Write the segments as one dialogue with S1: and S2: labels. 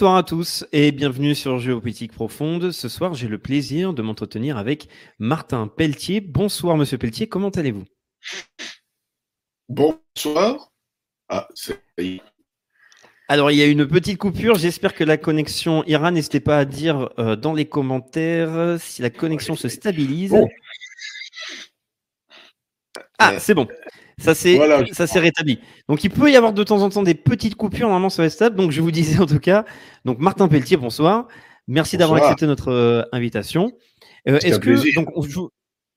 S1: Bonsoir à tous et bienvenue sur Géopolitique Profonde. Ce soir, j'ai le plaisir de m'entretenir avec Martin Pelletier. Bonsoir, monsieur Pelletier, comment allez-vous?
S2: Bonsoir. Ah.
S1: Alors, il y a une petite coupure. J'espère que la connexion ira. N'hésitez pas à dire euh, dans les commentaires si la connexion se stabilise.
S2: Bon.
S1: Ah,
S2: Euh,
S1: c'est bon. Ça s'est
S2: voilà,
S1: rétabli. Donc, il peut y avoir de temps en temps des petites coupures. Normalement, ça va être stable. Donc, je vous disais en tout cas. Donc, Martin Pelletier, bonsoir. Merci d'avoir accepté notre euh, invitation. Euh, Est-ce que
S2: plaisir.
S1: donc on- je,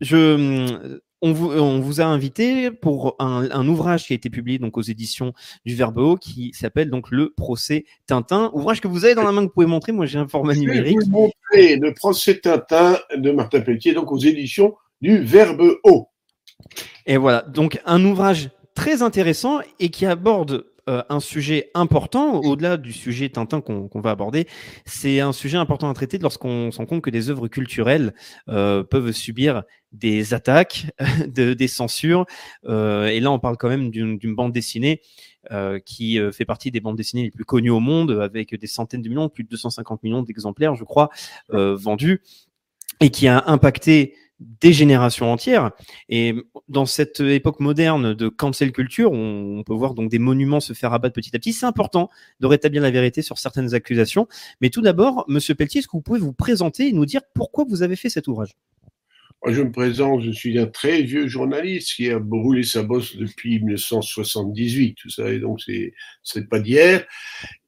S1: je- on vous on vous a invité pour un, un ouvrage qui a été publié donc aux éditions du Verbe Haut qui s'appelle donc le procès Tintin. Ouvrage que vous avez dans la main que vous pouvez montrer. Moi, j'ai un format
S2: Je vais
S1: numérique.
S2: vous montrer le procès Tintin de Martin Pelletier, donc aux éditions du Verbe haut.
S1: Et voilà, donc un ouvrage très intéressant et qui aborde euh, un sujet important, au-delà du sujet Tintin qu'on qu'on va aborder. C'est un sujet important à traiter lorsqu'on se rend compte que des œuvres culturelles euh, peuvent subir des attaques, de, des censures. Euh, et là, on parle quand même d'une d'une bande dessinée euh, qui euh, fait partie des bandes dessinées les plus connues au monde, avec des centaines de millions, plus de 250 millions d'exemplaires, je crois, euh, vendus, et qui a impacté des générations entières. Et dans cette époque moderne de cancel culture, on, peut voir donc des monuments se faire abattre petit à petit. C'est important de rétablir la vérité sur certaines accusations. Mais tout d'abord, Monsieur Pelletier, est-ce que vous pouvez vous présenter et nous dire pourquoi vous avez fait cet ouvrage?
S2: Je me présente, je suis un très vieux journaliste qui a brûlé sa bosse depuis 1978, tout ça, et donc c'est pas d'hier.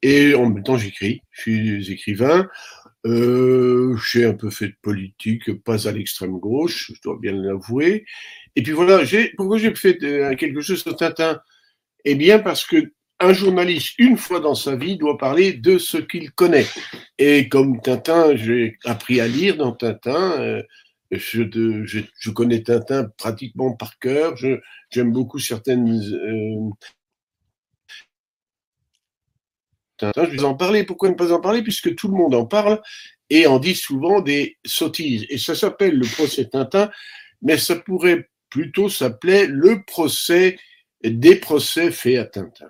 S2: Et en même temps, j'écris, je suis écrivain. Euh, j'ai un peu fait de politique, pas à l'extrême gauche, je dois bien l'avouer. Et puis voilà, j'ai pourquoi j'ai fait quelque chose sur Tintin Eh bien, parce que un journaliste, une fois dans sa vie, doit parler de ce qu'il connaît. Et comme Tintin, j'ai appris à lire dans Tintin. euh, je connais Tintin pratiquement par cœur. Je, j'aime beaucoup certaines. Euh, Tintin, je vais en parler. Pourquoi ne pas en parler? Puisque tout le monde en parle et en dit souvent des sottises. Et ça s'appelle le procès Tintin, mais ça pourrait plutôt s'appeler le procès des procès faits à Tintin.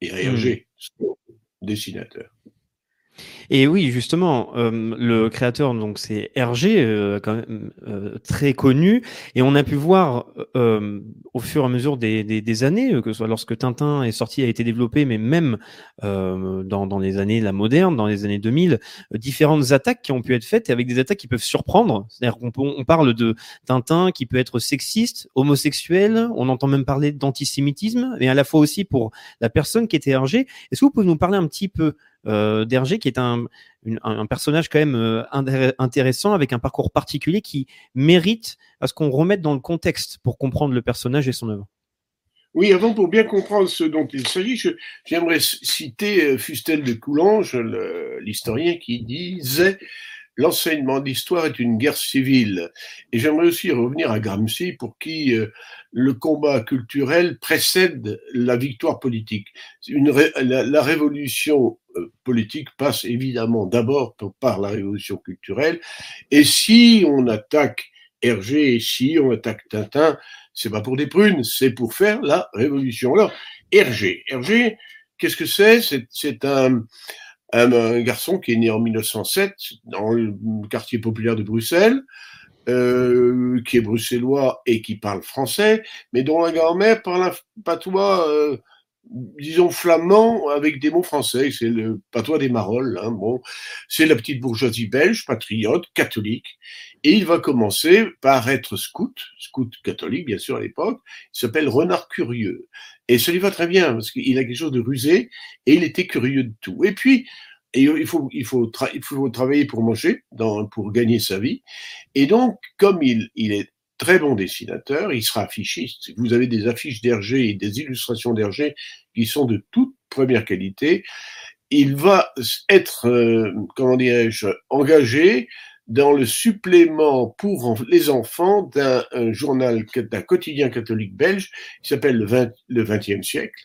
S2: Et Hergé, son dessinateur.
S1: Et oui, justement, euh, le créateur, donc c'est Hergé, euh, quand même euh, très connu, et on a pu voir euh, au fur et à mesure des, des, des années, euh, que ce soit lorsque Tintin est sorti, a été développé, mais même euh, dans, dans les années la moderne, dans les années 2000, euh, différentes attaques qui ont pu être faites, et avec des attaques qui peuvent surprendre. C'est-à-dire qu'on on parle de Tintin qui peut être sexiste, homosexuel, on entend même parler d'antisémitisme, mais à la fois aussi pour la personne qui était Hergé. Est-ce que vous pouvez nous parler un petit peu euh, d'Hergé, qui est un, personnage quand même euh, intéressant, avec un parcours particulier qui mérite à ce qu'on remette dans le contexte pour comprendre le personnage et son œuvre.
S2: Oui, avant, pour bien comprendre ce dont il s'agit, j'aimerais citer euh, Fustel de Coulanges, l'historien, qui disait L'enseignement d'histoire est une guerre civile. Et j'aimerais aussi revenir à Gramsci, pour qui euh, le combat culturel précède la victoire politique. La, la révolution euh, politique passe évidemment d'abord par- la révolution culturelle. Et si on attaque Hergé, et si on attaque Tintin, c'est pas pour des prunes, c'est pour faire la révolution. Alors, Hergé, Hergé, qu'est-ce que C'est c'est un, un, un garçon qui est né en 1907 dans le quartier populaire de Bruxelles, euh, qui est bruxellois et qui parle français, mais dont la grand-mère parle un patois euh, disons, flamand avec des mots français. C'est le patois des Marolles. Hein, bon, c'est la petite bourgeoisie belge, patriote, catholique. Et il va commencer par être scout, scout catholique, bien sûr, à l'époque. Il s'appelle Renard Curieux. Et ça lui va très bien, parce qu'il a quelque chose de rusé, et il était curieux de tout. Et puis, il, faut, il, faut il faut travailler pour manger, pour gagner sa vie. Et donc, comme il, il est très bon dessinateur, il sera affichiste. Vous avez des affiches d'Hergé et des illustrations d'Hergé qui sont de toute première qualité. Il va être, euh, comment dirais-je, engagé dans le supplément pour les enfants d'un journal, d'un quotidien catholique belge qui s'appelle le, 20, le 20e siècle.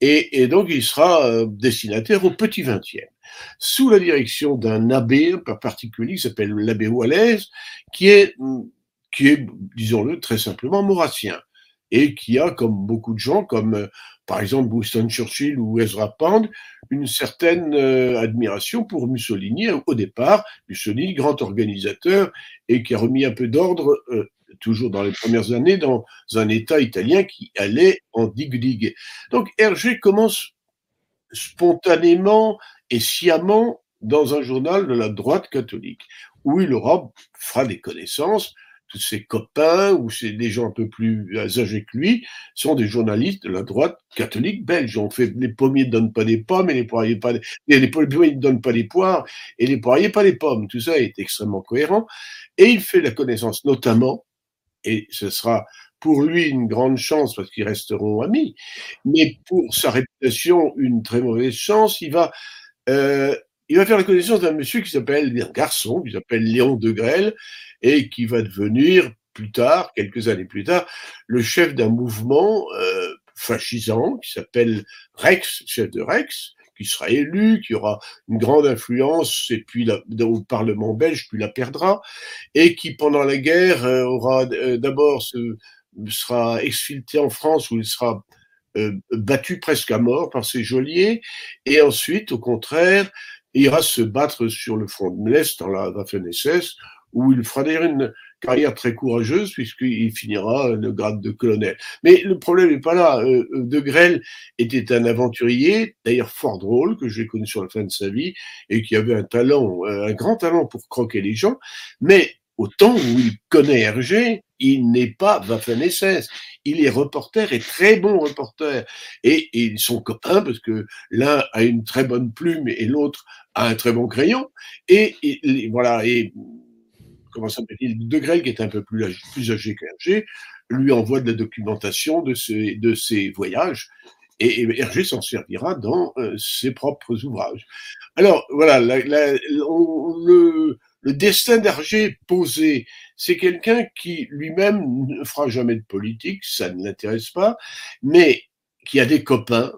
S2: Et, donc, il sera euh, destinateur au petit 20e, sous la direction d'un abbé particulier qui s'appelle l'abbé Wallace, qui est qui est, disons-le très simplement, maurassien, et qui a, comme beaucoup de gens, comme euh, par exemple Winston Churchill ou Ezra Pound, une certaine euh, admiration pour Mussolini au départ. Mussolini, grand organisateur, et qui a remis un peu d'ordre, euh, toujours dans les premières années, dans un État italien qui allait en digue-digue. Donc Hergé commence spontanément et sciemment dans un journal de la droite catholique, où il aura, fera des connaissances, ses copains ou c'est des gens un peu plus âgés que lui sont des journalistes de la droite catholique belge. On fait les pommiers ne donnent pas des pommes et les poiriers pas les, pommiers ne donnent pas des poires et les poiriers pas des pommes. Tout ça est extrêmement cohérent et il fait la connaissance notamment et ce sera pour lui une grande chance parce qu'ils resteront amis, mais pour sa réputation une très mauvaise chance. Il va euh, il va faire la connaissance d'un monsieur qui s'appelle, un garçon qui s'appelle Léon de Grelle, et qui va devenir plus tard, quelques années plus tard, le chef d'un mouvement euh, fascisant qui s'appelle Rex, chef de Rex, qui sera élu, qui aura une grande influence, et puis la, le Parlement belge, puis la perdra, et qui pendant la guerre euh, aura euh, d'abord sera exfiltré en France où il sera euh, battu presque à mort par ses geôliers, et ensuite, au contraire, ira se battre sur le front de l'Est dans la Waffen-SS, où il fera d'ailleurs une carrière très courageuse puisqu'il finira le grade de colonel. Mais le problème n'est pas là. Euh, euh, de Grelle était un aventurier, d'ailleurs fort drôle, que j'ai connu sur la fin de sa vie, et qui avait un talent, euh, un grand talent pour croquer les gens, mais au temps où il connaît Hergé, il n'est pas Waffen-SS. Il est reporter et très bon reporter. Et ils sont copains parce que l'un a une très bonne plume et l'autre a un très bon crayon. Et, voilà. Et comment s'appelle-t-il De qui est un peu plus, plus âgé qu'Hergé, lui envoie de la documentation de ses, de ses voyages. Et, Hergé s'en servira dans euh, ses propres ouvrages. Alors voilà, la, la, le, le destin d'Hergé posé, c'est quelqu'un qui lui-même ne fera jamais de politique, ça ne l'intéresse pas, mais qui a des copains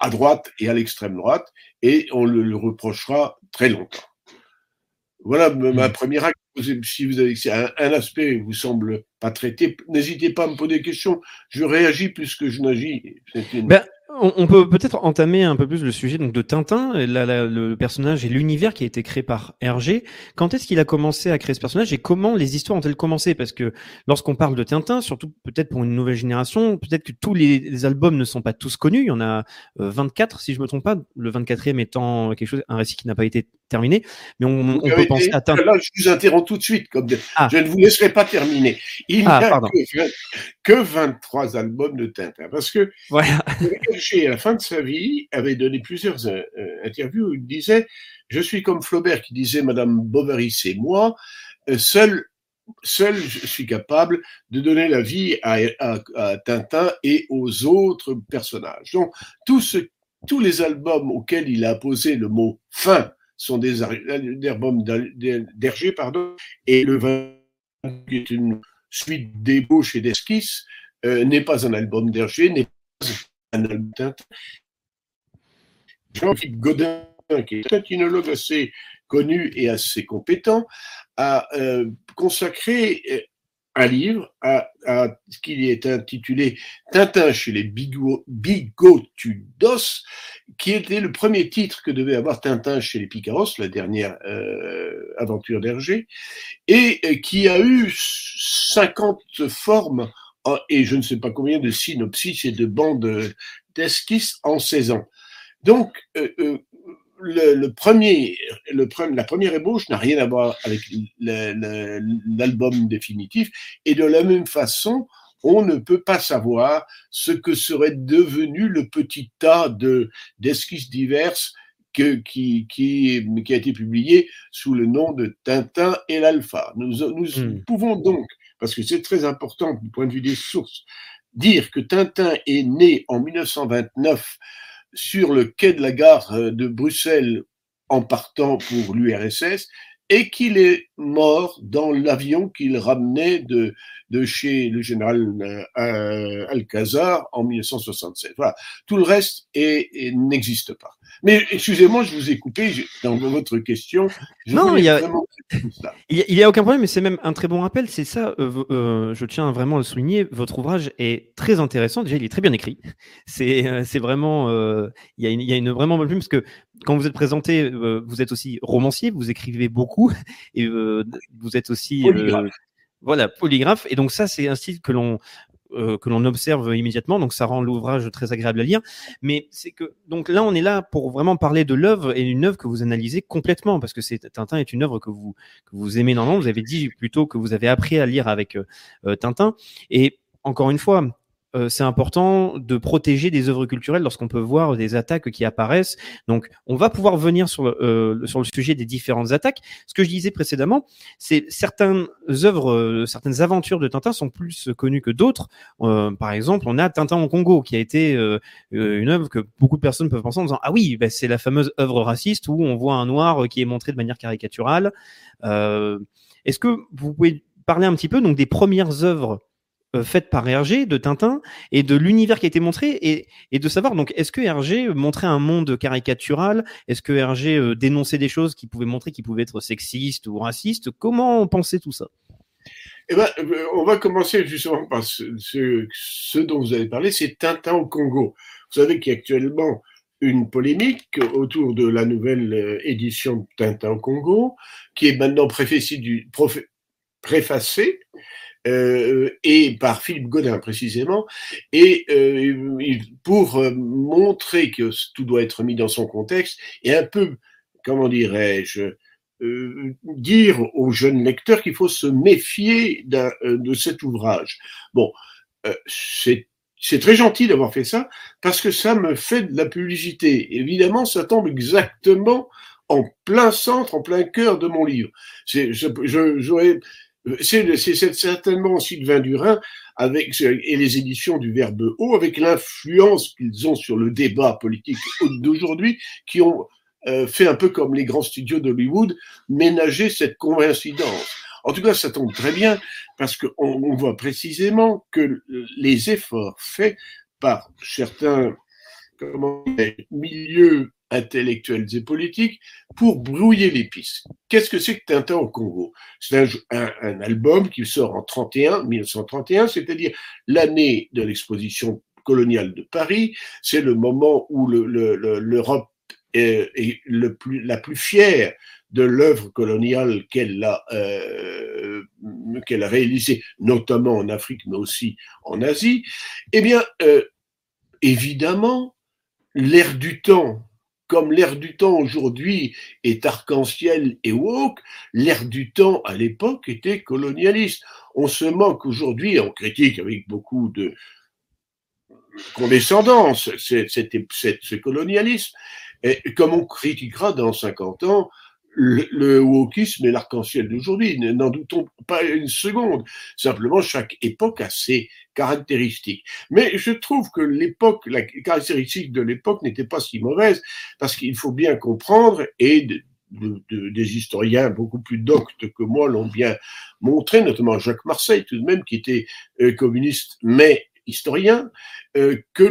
S2: à droite et à l'extrême droite, et on le, le reprochera très longtemps. Voilà ma hmm. première. Si vous avez un, un aspect vous semble pas traité, n'hésitez pas à me poser des questions. Je réagis plus que je n'agis.
S1: Ben, on, peut peut-être entamer un peu plus le sujet donc de Tintin, le personnage et l'univers qui a été créé par Hergé. Quand est-ce qu'il a commencé à créer ce personnage et comment les histoires ont-elles commencé? Parce que lorsqu'on parle de Tintin, surtout peut-être pour une nouvelle génération, peut-être que tous les, albums ne sont pas tous connus. Il y en a 24, euh, si je me trompe pas, le 24e étant quelque chose, un récit qui n'a pas été terminé. Mais on, peut penser à Tintin.
S2: Là, je vous interromps tout de suite. Comme ah. Je ne vous laisserai pas terminer. Il ah, n'y a que, 23 albums de Tintin. Parce que voilà à la fin de sa vie, avait donné plusieurs euh, euh, interviews où il disait Je suis comme Flaubert qui disait Madame Bovary, c'est moi, euh, seul, seul je suis capable de donner la vie à, Tintin et aux autres personnages. Donc, tous les albums auxquels il a posé le mot fin sont des albums d'Hergé, pardon, et le vin qui est une suite d'ébauches et d'esquisses, n'est pas un album d'Hergé, n'est pas Jean-Philippe Godin, qui est un ethnologue assez connu et assez compétent, a euh, consacré euh, un livre à, ce qui est intitulé Tintin chez les bigotudos, qui était le premier titre que devait avoir Tintin chez les Picaros, la dernière euh, aventure d'Hergé, et qui a eu 50 formes et je ne sais pas combien de synopsis et de bandes d'esquisses en 16 ans. Donc, le, premier, le, la première ébauche n'a rien à voir avec l'album définitif, et de la même façon, on ne peut pas savoir ce que serait devenu le petit tas de d'esquisses diverses que, qui, qui, qui, a été publié sous le nom de Tintin et l'Alpha. Nous, nous hmm. pouvons donc, parce que c'est très important du point de vue des sources, dire que Tintin est né en 1929 sur le quai de la gare euh, de Bruxelles en partant pour l'URSS et qu'il est mort dans l'avion qu'il ramenait de, de chez le général euh, Alcazar en 1967. Voilà. Tout le reste n'existe pas. Mais excusez-moi, je vous ai coupé dans votre question.
S1: non, il y, a, il y a aucun problème, mais c'est même un très bon rappel. C'est ça, euh, euh, je tiens vraiment à le souligner. Votre ouvrage est très intéressant. Déjà, il est très bien écrit. C'est euh, vraiment, il y, a une, il y a une vraiment bonne plume parce que quand vous êtes présenté, vous êtes aussi romancier, vous écrivez beaucoup et vous êtes aussi voilà, polygraphe. Et donc ça, c'est un style que l'on euh, que l'on observe immédiatement, donc ça rend l'ouvrage très agréable à lire. Mais c'est que donc là, on est là pour vraiment parler de l'œuvre et une œuvre que vous analysez complètement parce que c'est Tintin est une œuvre que vous que vous aimez normalement. Vous avez dit plutôt que vous avez appris à lire avec euh, euh, Tintin et encore une fois, euh, c'est important de protéger des œuvres culturelles lorsqu'on peut voir des attaques qui apparaissent. Donc, on va pouvoir venir sur le, euh, sur le sujet des différentes attaques. Ce que je disais précédemment, c'est certaines œuvres, euh, certaines aventures de Tintin sont plus connues que d'autres. par exemple, on a Tintin au Congo, qui a été une œuvre que beaucoup de personnes peuvent penser en disant ah oui, bah, c'est la fameuse œuvre raciste où on voit un noir qui est montré de manière caricaturale. Est-ce que vous pouvez parler un petit peu donc des premières œuvres euh, faite par Hergé de Tintin et de l'univers qui a été montré et, de savoir donc est-ce que Hergé montrait un monde caricatural? Est-ce que Hergé euh, dénonçait des choses qui pouvaient montrer qu'il pouvait être sexiste ou raciste comment penser tout ça?
S2: Eh ben, euh, on va commencer justement par ce, dont vous avez parlé, c'est Tintin au Congo. Vous savez qu'il y a actuellement une polémique autour de la nouvelle édition de Tintin au Congo, qui est maintenant préfacée, euh, et par Philippe Godin précisément, et euh, pour euh, montrer que tout doit être mis dans son contexte et un peu, comment dirais-je, euh, dire aux jeunes lecteurs qu'il faut se méfier de cet ouvrage. Bon, c'est c'est très gentil d'avoir fait ça parce que ça me fait de la publicité. Évidemment, ça tombe exactement en plein centre, en plein cœur de mon livre. J'aurais c'est certainement Sylvain Durin avec, et les éditions du Verbe haut, avec l'influence qu'ils ont sur le débat politique d'aujourd'hui, qui ont euh, fait un peu comme les grands studios d'Hollywood, ménager cette coïncidence. En tout cas, ça tombe très bien parce qu'on on voit précisément que les efforts faits par certains comment, milieux intellectuels et politiques pour brouiller les pistes. Qu'est-ce que c'est que Tintin au Congo? C'est un, album qui sort en 31, 1931, c'est-à-dire l'année de l'exposition coloniale de Paris. C'est le moment où l'Europe est, la plus fière de l'œuvre coloniale qu'elle a, euh, a réalisée, notamment en Afrique, mais aussi en Asie. Eh bien, euh, évidemment, l'ère du temps comme l'ère du temps aujourd'hui est arc-en-ciel et woke, l'ère du temps à l'époque était colonialiste. On se moque aujourd'hui, on critique avec beaucoup de condescendance ce colonialisme, comme on critiquera dans 50 ans le, le wokisme et l'arc-en-ciel d'aujourd'hui. N'en doutons pas une seconde. Simplement, chaque époque a ses caractéristiques. Mais je trouve que l'époque, la caractéristique de l'époque n'était pas si mauvaise, parce qu'il faut bien comprendre, et des historiens beaucoup plus doctes que moi l'ont bien montré, notamment Jacques Marseille tout de même, qui était euh, communiste, mais historien, euh, que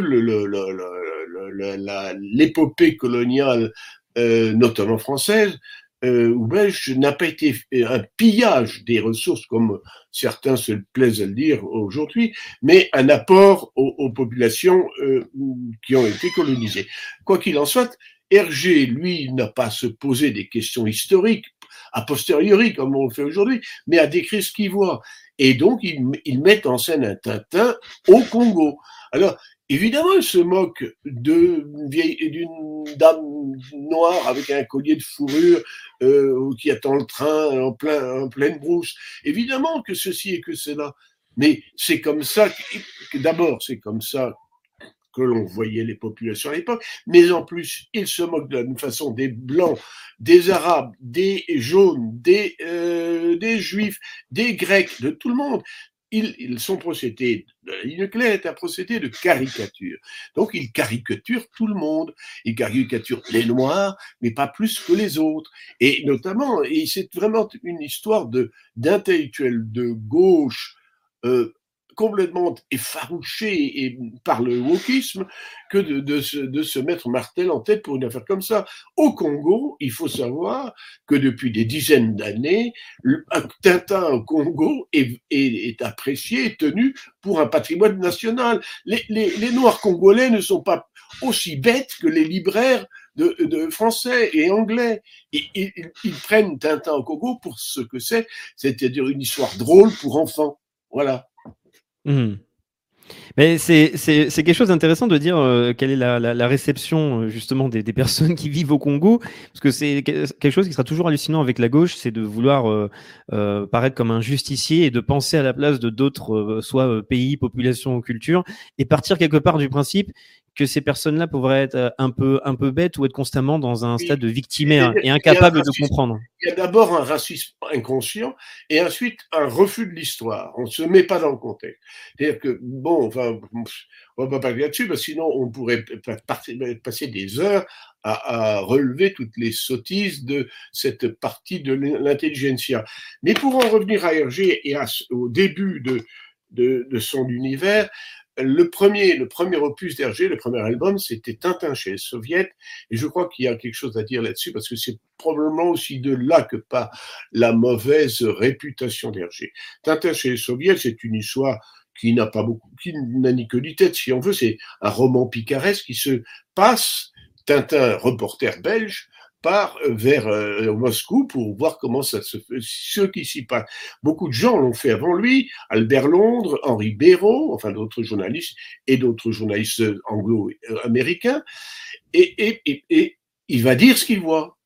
S2: l'épopée coloniale, euh, notamment française, euh, belge n'a pas été un pillage des ressources comme certains se plaisent à le dire aujourd'hui, mais un apport aux, populations euh, qui ont été colonisées. Quoi qu'il en soit, Hergé, lui, n'a pas à se poser des questions historiques a posteriori comme on le fait aujourd'hui, mais à décrire ce qu'il voit. Et donc, ils, mettent en scène un Tintin au Congo. Alors, Évidemment, ils se moquent d'une vieille, d'une dame noire avec un collier de fourrure euh, qui attend le train en, plein, en pleine brousse. Évidemment que ceci et que cela. Mais c'est comme ça d'abord, c'est comme ça que l'on voyait les populations à l'époque, mais en plus, ils se moquent de la même façon des blancs, des arabes, des jaunes, des, euh, des juifs, des grecs, de tout le monde procédés, la ligne claire est un procédé de caricature. Donc, ils caricaturent tout le monde. Ils caricaturent les Noirs, mais pas plus que les autres. Et notamment, et c'est vraiment une histoire de d'intellectuels de gauche euh, complètement effarouché par le wokisme que de, se, mettre Martel en tête pour une affaire comme ça. Au Congo, il faut savoir que depuis des dizaines d'années, Tintin au Congo est, est, apprécié et tenu pour un patrimoine national. Les, les, Noirs congolais ne sont pas aussi bêtes que les libraires de, français et anglais. Ils, ils prennent Tintin au Congo pour ce que c'est, c'est-à-dire une histoire drôle pour enfants. Voilà.
S1: Mmh. Mais c'est quelque chose d'intéressant de dire euh, quelle est la, la, la réception euh, justement des, des, personnes qui vivent au Congo, parce que c'est quelque chose qui sera toujours hallucinant avec la gauche, c'est de vouloir euh, euh, paraître comme un justicier et de penser à la place de d'autres, euh, soit pays, population ou culture, et partir quelque part du principe que ces personnes-là pourraient être euh, un peu, un peu bêtes ou être constamment dans un stade de victimaire et incapables de comprendre.
S2: Il y a d'abord un racisme inconscient et ensuite un refus de l'histoire. On ne se met pas dans le contexte. C'est-à-dire que, bon, enfin, on va pas parler là-dessus, parce que sinon on pourrait passer des heures à, à, relever toutes les sottises de cette partie de l'intelligentsia. Mais pour en revenir à Hergé et à, au début de, de, de son univers, le premier, le premier opus d'Hergé, le premier album, c'était Tintin chez les Soviets, et je crois qu'il y a quelque chose à dire là-dessus parce que c'est probablement aussi de là que part la mauvaise réputation d'Hergé. Tintin chez les Soviets, c'est une histoire qui n'a pas beaucoup, qui n'a ni que ni tête, si on veut, c'est un roman picaresque qui se passe. Tintin, reporter belge, part vers euh, Moscou pour voir comment ça se fait, ce qui s'y passe. Beaucoup de gens l'ont fait avant lui, Albert Londres, Henri Béraud, enfin d'autres journalistes et d'autres journalistes anglo-américains, et, et, et, il va dire ce qu'il voit.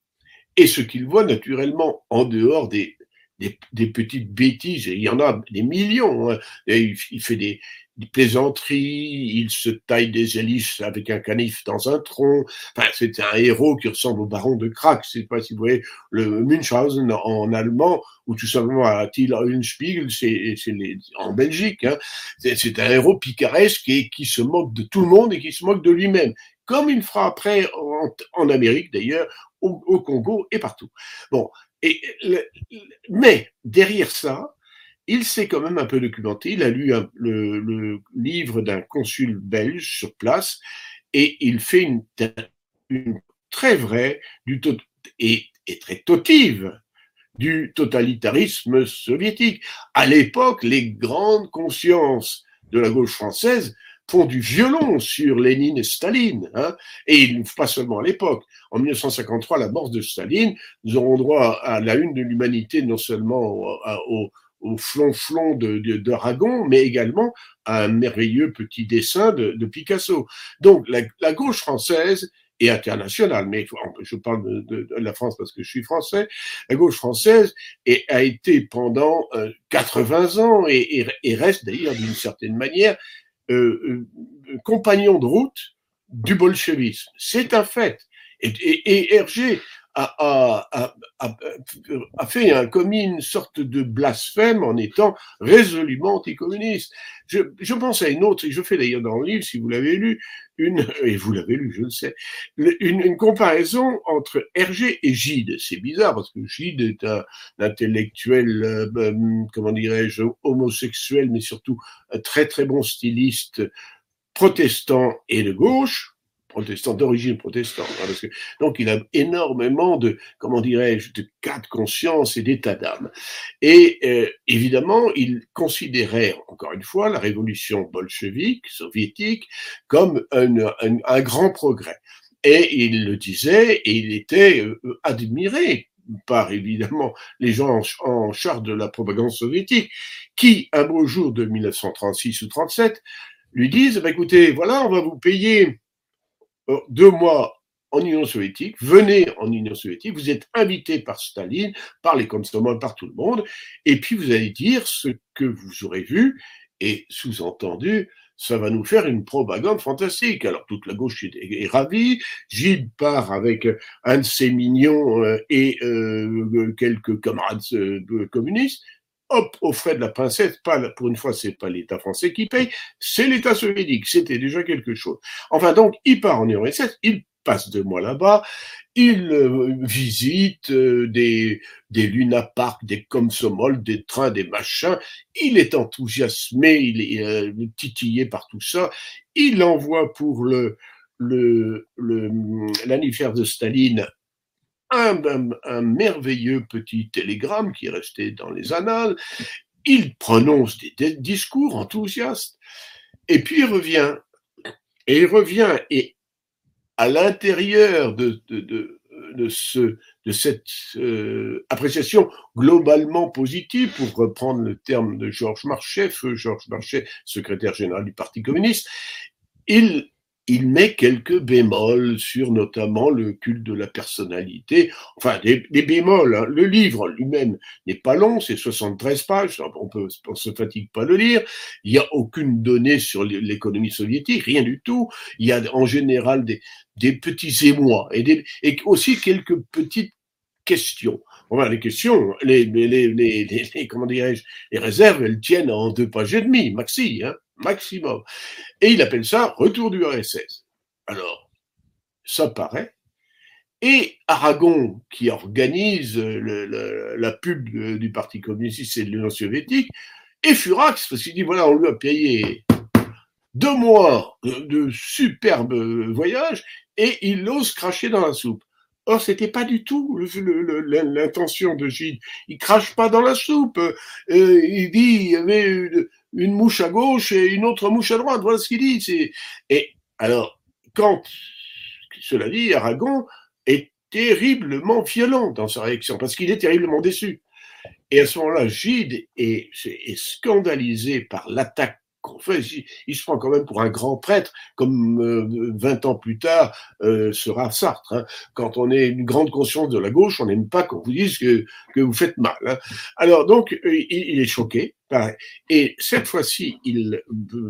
S2: Et ce qu'il voit naturellement en dehors des, des, petites bêtises, il y en a des millions. Hein. Il, fait des, plaisanteries, il se taille des hélices avec un canif dans un tronc. Enfin, c'est un héros qui ressemble au baron de Krak. Je sais pas si vous voyez le Münchhausen en allemand ou tout simplement à Thiel Spiegel, c'est en Belgique. Hein. C'est un héros picaresque et qui se moque de tout le monde et qui se moque de lui-même, comme il fera après en, en Amérique d'ailleurs, au, au, Congo et partout. Bon, mais derrière ça, il s'est quand même un peu documenté. Il a lu le, livre d'un consul belge sur place et il fait une, très vraie et, et très totive du totalitarisme soviétique. À l'époque, les grandes consciences de la gauche française font du violon sur Lénine et Staline. Hein, et pas seulement à l'époque. En 1953, la mort de Staline, nous aurons droit à la une de l'humanité, non seulement au, au, au flonflon de, de, d'Aragon, mais également à un merveilleux petit dessin de, de Picasso. Donc la, la, gauche française et internationale, mais je parle de, de, la France parce que je suis français, la gauche française a été pendant euh, 80 ans et, et, et reste d'ailleurs d'une certaine manière euh, euh, compagnon de route du bolchevisme. C'est un fait. Et, et, Hergé a, a, a, a, fait un, commis une sorte de blasphème en étant résolument anticommuniste. Je, je pense à une autre, et je fais d'ailleurs dans le livre, si vous l'avez lu, une, et vous l'avez lu, je le sais, une, une, comparaison entre Hergé et Gide. C'est bizarre parce que Gide est un, intellectuel, euh, ben, comment dirais-je, homosexuel, mais surtout un très très bon styliste protestant et de gauche, protestant, d'origine protestante. Hein, donc, il a énormément de, comment dirais-je, de cas de conscience et d'état d'âme. Et euh, évidemment, il considérait, encore une fois, la révolution bolchevique, soviétique, comme un, un, grand progrès. Et il le disait, et il était euh, admiré par évidemment les gens en, charge de la propagande soviétique, qui, un beau jour de 1936 ou 37, lui disent, bah, écoutez, voilà, on va vous payer deux mois en Union soviétique, venez en Union soviétique, vous êtes invité par Staline, par les consommants, par tout le monde, et puis vous allez dire ce que vous aurez vu, et sous-entendu, ça va nous faire une propagande fantastique. Alors toute la gauche est, ravie, Gilles part avec un de ses mignons euh, et euh, quelques camarades euh, communistes, hop, au frais de la princesse, pas, pour une fois, c'est pas l'État français qui paye, c'est l'État soviétique. C'était déjà quelque chose. Enfin, donc, il part en URSS, il passe deux mois là-bas, il euh, visite euh, des, des Luna Park, des Komsomol, des trains, des machins. Il est enthousiasmé, il est euh, titillé par tout ça. Il envoie pour le l'anniversaire le, de Staline un, un, merveilleux petit télégramme qui est resté dans les annales. Il prononce des, discours enthousiastes. Et puis il revient. Et il revient. Et à l'intérieur de cette euh, appréciation globalement positive, pour reprendre le terme de Georges Marchais, feu Georges Marchais, secrétaire général du Parti communiste, il il met quelques bémols sur notamment le culte de la personnalité, enfin des, bémols. Hein. Le livre lui-même n'est pas long, c'est 73 pages, on peut on se fatigue pas le lire. Il n'y a aucune donnée sur l'économie soviétique, rien du tout. Il y a en général des, des petits émois et, des, et aussi quelques petites questions. Enfin, les questions, les, les, les, les comment dirais-je, les réserves, elles tiennent en deux pages et demie, maxi. Hein maximum. Et il appelle ça retour du RSS. Alors, ça paraît. Et Aragon, qui organise la pub du Parti communiste et de l'Union soviétique, et furax, parce qu'il dit voilà, on lui a payé deux mois de superbes voyages et il ose cracher dans la soupe. Or, c'était pas du tout l'intention de Gilles. Il crache pas dans la soupe. Euh, il dit il y avait une mouche à gauche et une autre mouche à droite. Voilà ce qu'il dit. Et alors, quand, cela dit, Aragon est terriblement violent dans sa réaction, parce qu'il est terriblement déçu. Et à ce moment-là, Gide est, est scandalisé par l'attaque fait, il, se prend quand même pour un grand prêtre, comme euh, 20 ans plus tard euh, sera Sartre. Hein. Quand on est une grande conscience de la gauche, on n'aime pas qu'on vous dise que, que vous faites mal. Hein. Alors donc, euh, il, est choqué. Et cette fois-ci, il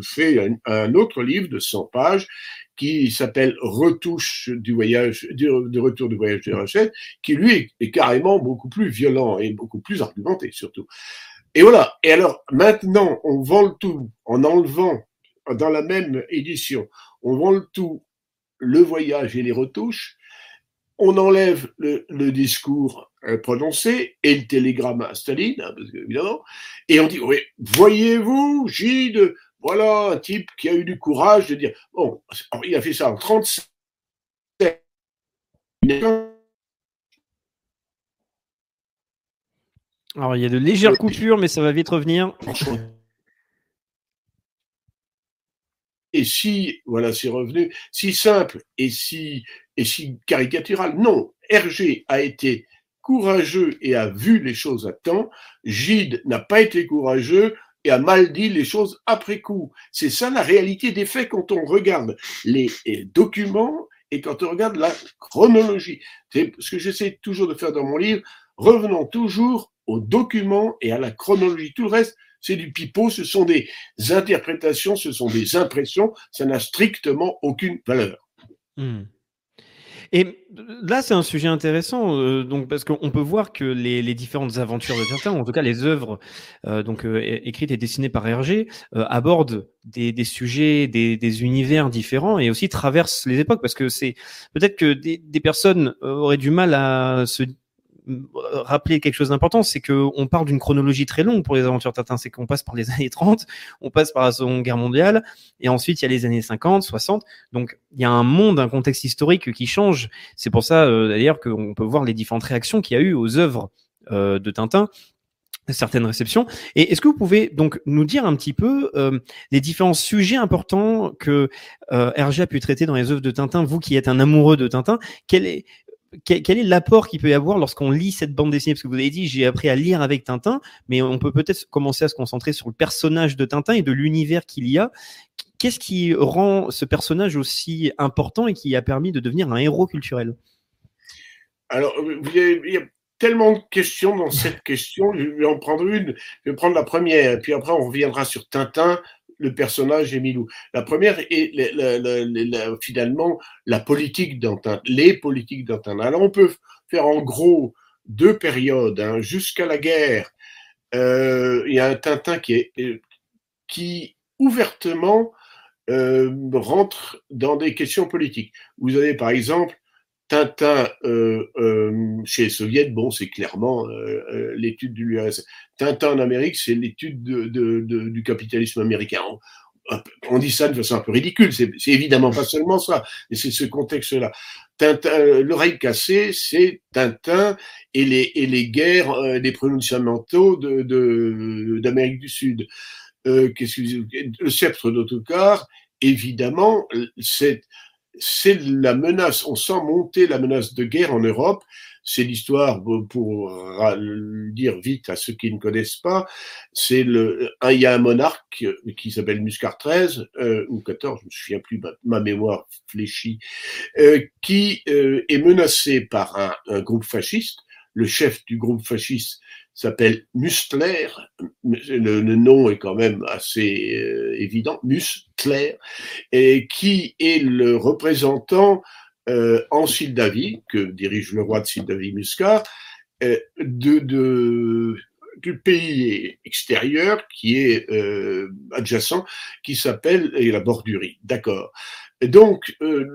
S2: fait un, autre livre de 100 pages qui s'appelle Retouche du voyage, de retour du voyage de Rachel, qui lui est carrément beaucoup plus violent et beaucoup plus argumenté surtout. Et voilà. Et alors, maintenant, on vend le tout en enlevant, dans la même édition, on vend le tout, le voyage et les retouches. On enlève le, discours prononcé et le télégramme à Staline, hein, parce que, évidemment, et on dit, oui, voyez-vous, Gide, voilà un type qui a eu du courage de dire, bon, il a fait ça en 37
S1: Alors, il y a de légères coupures, mais ça va vite revenir.
S2: Et si, voilà, c'est revenu, si simple et si, et si caricatural. Non, Hergé a été courageux et a vu les choses à temps. Gide n'a pas été courageux et a mal dit les choses après coup. C'est ça la réalité des faits quand on regarde les documents et quand on regarde la chronologie. C'est ce que j'essaie toujours de faire dans mon livre. Revenons toujours aux documents et à la chronologie. Tout le reste, c'est du pipeau, ce sont des interprétations, ce sont des impressions, ça n'a strictement aucune valeur.
S1: Hmm. Et là, c'est un sujet intéressant, euh, donc parce qu'on peut voir que les, les, différentes aventures de Tintin, en tout cas les œuvres euh, donc euh, écrites et dessinées par Hergé, euh, abordent des, des sujets, des, des, univers différents et aussi traversent les époques, parce que c'est peut-être que des, des personnes auraient du mal à se rappeler quelque chose d'important, c'est qu'on parle d'une chronologie très longue pour les aventures Tintin. C'est qu'on passe par les années 30, on passe par la Seconde Guerre mondiale, et ensuite il y a les années 50, 60. Donc il y a un monde, un contexte historique qui change. C'est pour ça euh, d'ailleurs qu'on peut voir les différentes réactions qu'il y a eu aux œuvres euh, de Tintin certaines réceptions. Et est-ce que vous pouvez donc nous dire un petit peu euh, les différents sujets importants que euh, Hergé a pu traiter dans les œuvres de Tintin, vous qui êtes un amoureux de Tintin, quel est quel, est l'apport qu'il peut y avoir lorsqu'on lit cette bande dessinée? Parce que vous avez dit, j'ai appris à lire avec Tintin, mais on peut peut-être commencer à se concentrer sur le personnage de Tintin et de l'univers qu'il y a. Qu'est-ce qui rend ce personnage aussi important et qui a permis de devenir un héros culturel?
S2: Alors, il y a tellement de questions dans cette question. Je vais en prendre une. Je vais prendre la première, puis après on reviendra sur Tintin, le personnage Emilou. La première est finalement la politique d'Antin, les politiques d'Antin. Alors on peut faire en gros deux périodes. Hein. Jusqu'à la guerre, euh, il y a un Tintin qui, est, euh, ouvertement euh, rentre dans des questions politiques. Vous avez par exemple Tintin euh, euh, chez les soviets, bon, c'est clairement euh, euh l'étude de l'URSS. Tintin en Amérique, c'est l'étude de, de, de, du capitalisme américain. On, dit ça de façon un peu ridicule, c'est évidemment pas seulement ça, mais c'est ce contexte-là. Euh, l'oreille cassée, c'est Tintin et les, les guerres, euh, les prononciamentaux d'Amérique du Sud. Qu'est-ce que, le sceptre d'autocar, évidemment, c'est c'est la menace, on sent monter la menace de guerre en Europe. C'est l'histoire, pour dire vite à ceux qui ne connaissent pas, c'est le, il y a un monarque qui s'appelle Muscar XIII, euh, ou 14, je me souviens plus, ma, mémoire fléchit, euh, qui euh, est menacé par un, un, groupe fasciste. Le chef du groupe fasciste s'appelle Mustler. Le, le, nom est quand même assez euh, évident, Et qui est le représentant euh, en Sildavie, que dirige le roi de Sildavie Muscat, euh, de, de, du pays extérieur qui est euh, adjacent, qui s'appelle la Bordurie. D'accord. Et donc, euh,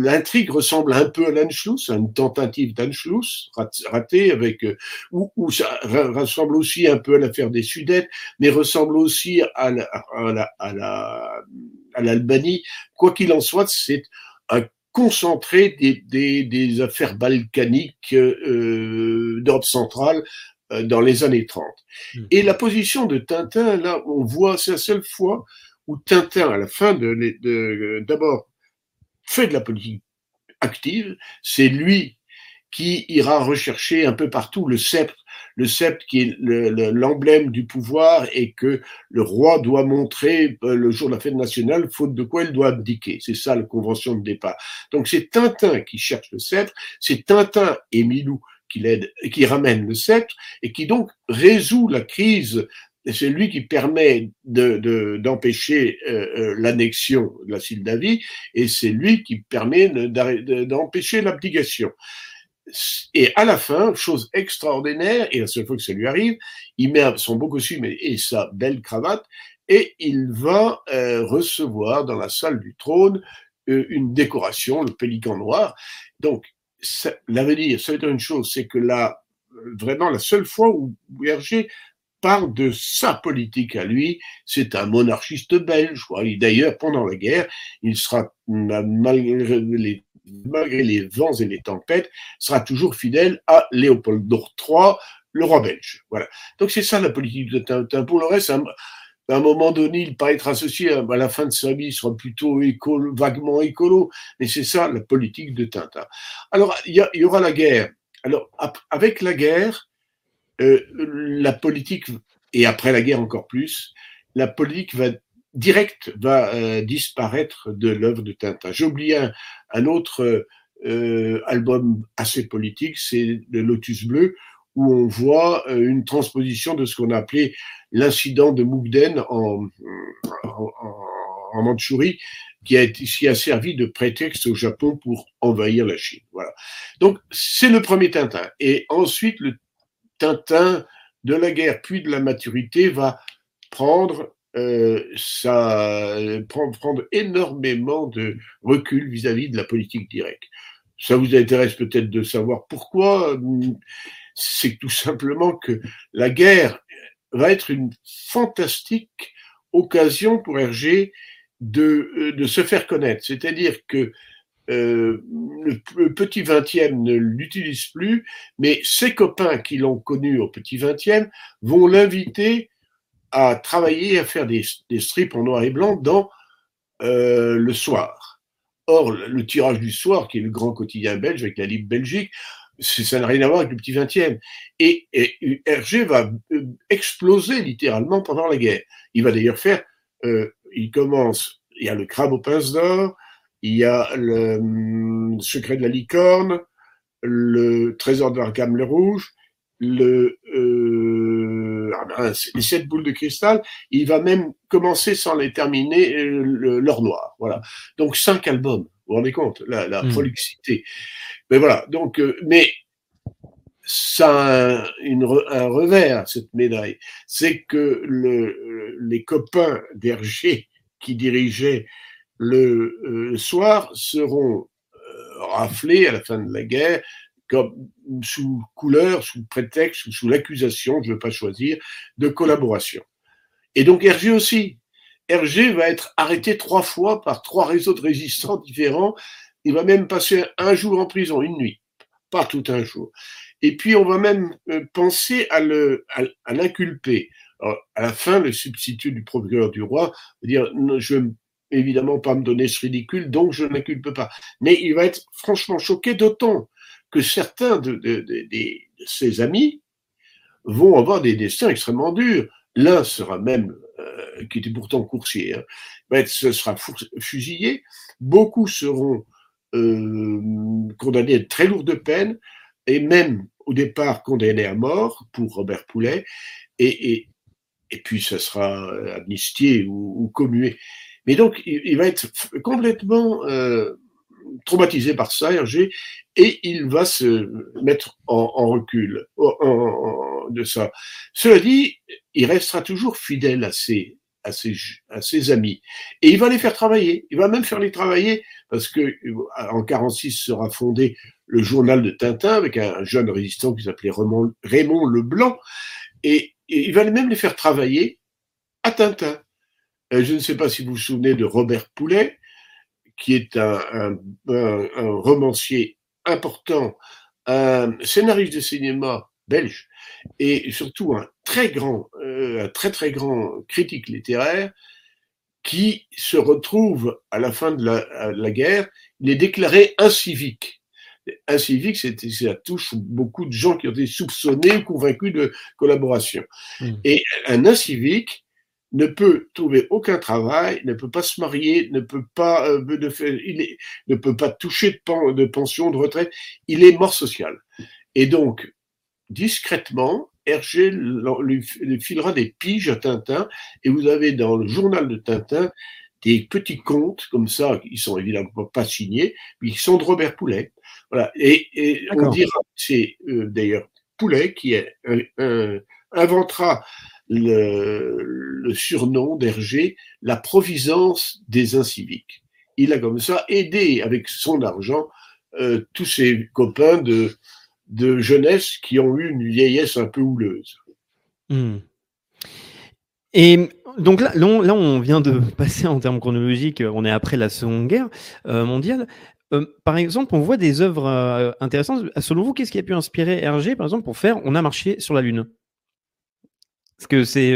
S2: l'intrigue ressemble un peu à l'Anschluss, à une tentative d'Anschluss ratée, avec, euh, ou, ou, ça ressemble aussi un peu à l'affaire des Sudètes, mais ressemble aussi à l'Albanie. La, à la, Quoi qu'il en soit, c'est un concentré des, des, des affaires balkaniques euh, d'Europe centrale euh, dans les années 30. Hmm. Et la position de Tintin, là, on voit, c'est la seule fois où Tintin, à la fin de, d'abord, fait de la politique active, c'est lui qui ira rechercher un peu partout le sceptre, le sceptre qui est l'emblème du pouvoir et que le roi doit montrer euh, le jour de la fête nationale, faute de quoi il doit abdiquer. C'est ça la convention de départ. Donc c'est Tintin qui cherche le sceptre, c'est Tintin et Milou qui l'aide, qui ramène le sceptre et qui donc résout la crise c'est lui qui permet d'empêcher de, euh, euh, l'annexion de la Sildavie et c'est lui qui permet d'empêcher l'abdication. Et à la fin, chose extraordinaire, et la seule fois que ça lui arrive, il met son beau costume et, sa belle cravate et il va euh, recevoir dans la salle du trône une décoration, le pélican noir. Donc, l'avenir, ça veut dire une chose, c'est que là, vraiment la seule fois où Hergé de sa politique à lui. C'est un monarchiste belge. D'ailleurs, pendant la guerre, il sera, malgré les, malgré les vents et les tempêtes, sera toujours fidèle à Léopold III, le roi belge. Voilà. Donc c'est ça la politique de Tintin. Pour le reste, à un moment donné, il paraît être associé à, la fin de sa vie, il sera plutôt écolo, vaguement écolo, mais c'est ça la politique de Tintin. Alors, il y aura la guerre. Alors, avec la guerre, euh, la politique, et après la guerre encore plus, la politique va direct va euh, disparaître de l'œuvre de Tintin. J'ai oublié un, un autre euh, album assez politique, c'est le Lotus Bleu, où on voit une transposition de ce qu'on a appelé l'incident de Mukden en, en, en Mandchourie, qui a, été, qui a servi de prétexte au Japon pour envahir la Chine. Voilà. Donc c'est le premier Tintin. Et ensuite le Tintin de la guerre puis de la maturité va prendre euh, ça prendre, énormément de recul vis-à-vis de la politique directe. Ça vous intéresse peut-être de savoir pourquoi C'est tout simplement que la guerre va être une fantastique occasion pour Hergé de, de se faire connaître. C'est-à-dire que euh, le, petit vingtième ne l'utilise plus, mais ses copains qui l'ont connu au petit vingtième vont l'inviter à travailler, à faire des, strips en noir et blanc dans euh, le soir. Or, le tirage du soir, qui est le grand quotidien belge avec la Libre Belgique, ça n'a rien à voir avec le petit 20e. Et, et Hergé va euh, exploser littéralement pendant la guerre. Il va d'ailleurs faire, il commence, il y a le crabe aux pinces d'or, il y a le hum, secret de la licorne, le trésor de l'Arkham le rouge, le euh, ah les sept boules de cristal. Il va même commencer sans les terminer euh, l'or noir. Voilà. Donc cinq albums. Vous vous rendez compte la, la mmh. prolixité. Mais voilà. Donc, euh, mais ça a une, un revers cette médaille, c'est que le, les copains d'Hergé qui dirigeaient le, euh, soir seront euh, raflés à la fin de la guerre comme sous couleur, sous prétexte, sous l'accusation, je ne veux pas choisir, de collaboration. Et donc Hergé aussi. Hergé va être arrêté trois fois par trois réseaux de résistants différents. Il va même passer un jour en prison, une nuit, pas tout un jour. Et puis on va même euh, penser à le à, l'inculper. À la fin, le substitut du procureur du roi va dire je évidemment pas me donner ce ridicule, donc je ne l'inculpe pas. Mais il va être franchement choqué, d'autant que certains de, ses amis vont avoir des destins extrêmement durs. L'un sera même, euh, qui était pourtant coursier, hein, ce sera fusillé. Beaucoup seront euh, condamnés à de très lourdes peines, et même au départ condamnés à mort pour Robert Poulet, et, puis ça sera amnistié ou commué. Mais donc, il, va être complètement euh, traumatisé par ça, Hergé, et il va se mettre en, recul de ça. Cela dit, il restera toujours fidèle à ses, amis. Et il va les faire travailler. Il va même faire les travailler parce que en 46 sera fondé le journal de Tintin avec un jeune résistant qui s'appelait Raymond, Leblanc. Et il va même les faire travailler à Tintin. Je ne sais pas si vous vous souvenez de Robert Poulet, qui est un, romancier important, un scénariste de cinéma belge et surtout un très grand, euh, un très très grand critique littéraire qui se retrouve à la fin de la, guerre, il est déclaré incivique. Incivique, ça touche beaucoup de gens qui ont été soupçonnés ou convaincus de collaboration. Mmh. Et un incivique, ne peut trouver aucun travail, ne peut pas se marier, ne peut pas euh, il ne peut pas toucher de, de, pension, de retraite. Il est mort social. Et donc, discrètement, Hergé lui, filera des piges à Tintin, et vous avez dans le journal de Tintin des petits contes comme ça, qui sont évidemment pas signés, mais qui sont de Robert Poulet. Voilà. Et, et on dira, c'est euh, d'ailleurs Poulet qui est, inventera le, surnom d'Hergé, la provisance des inciviques. Il a comme ça aidé avec son argent euh, tous ses copains de, jeunesse qui ont eu une vieillesse un peu houleuse.
S1: Hmm. Et donc là, là, on vient de passer en termes chronologiques, on est après la Seconde Guerre euh, mondiale. Euh, par exemple, on voit des œuvres intéressantes. Selon vous, qu'est-ce qui a pu inspirer Hergé, par exemple, pour faire On a marché sur la Lune parce que c'est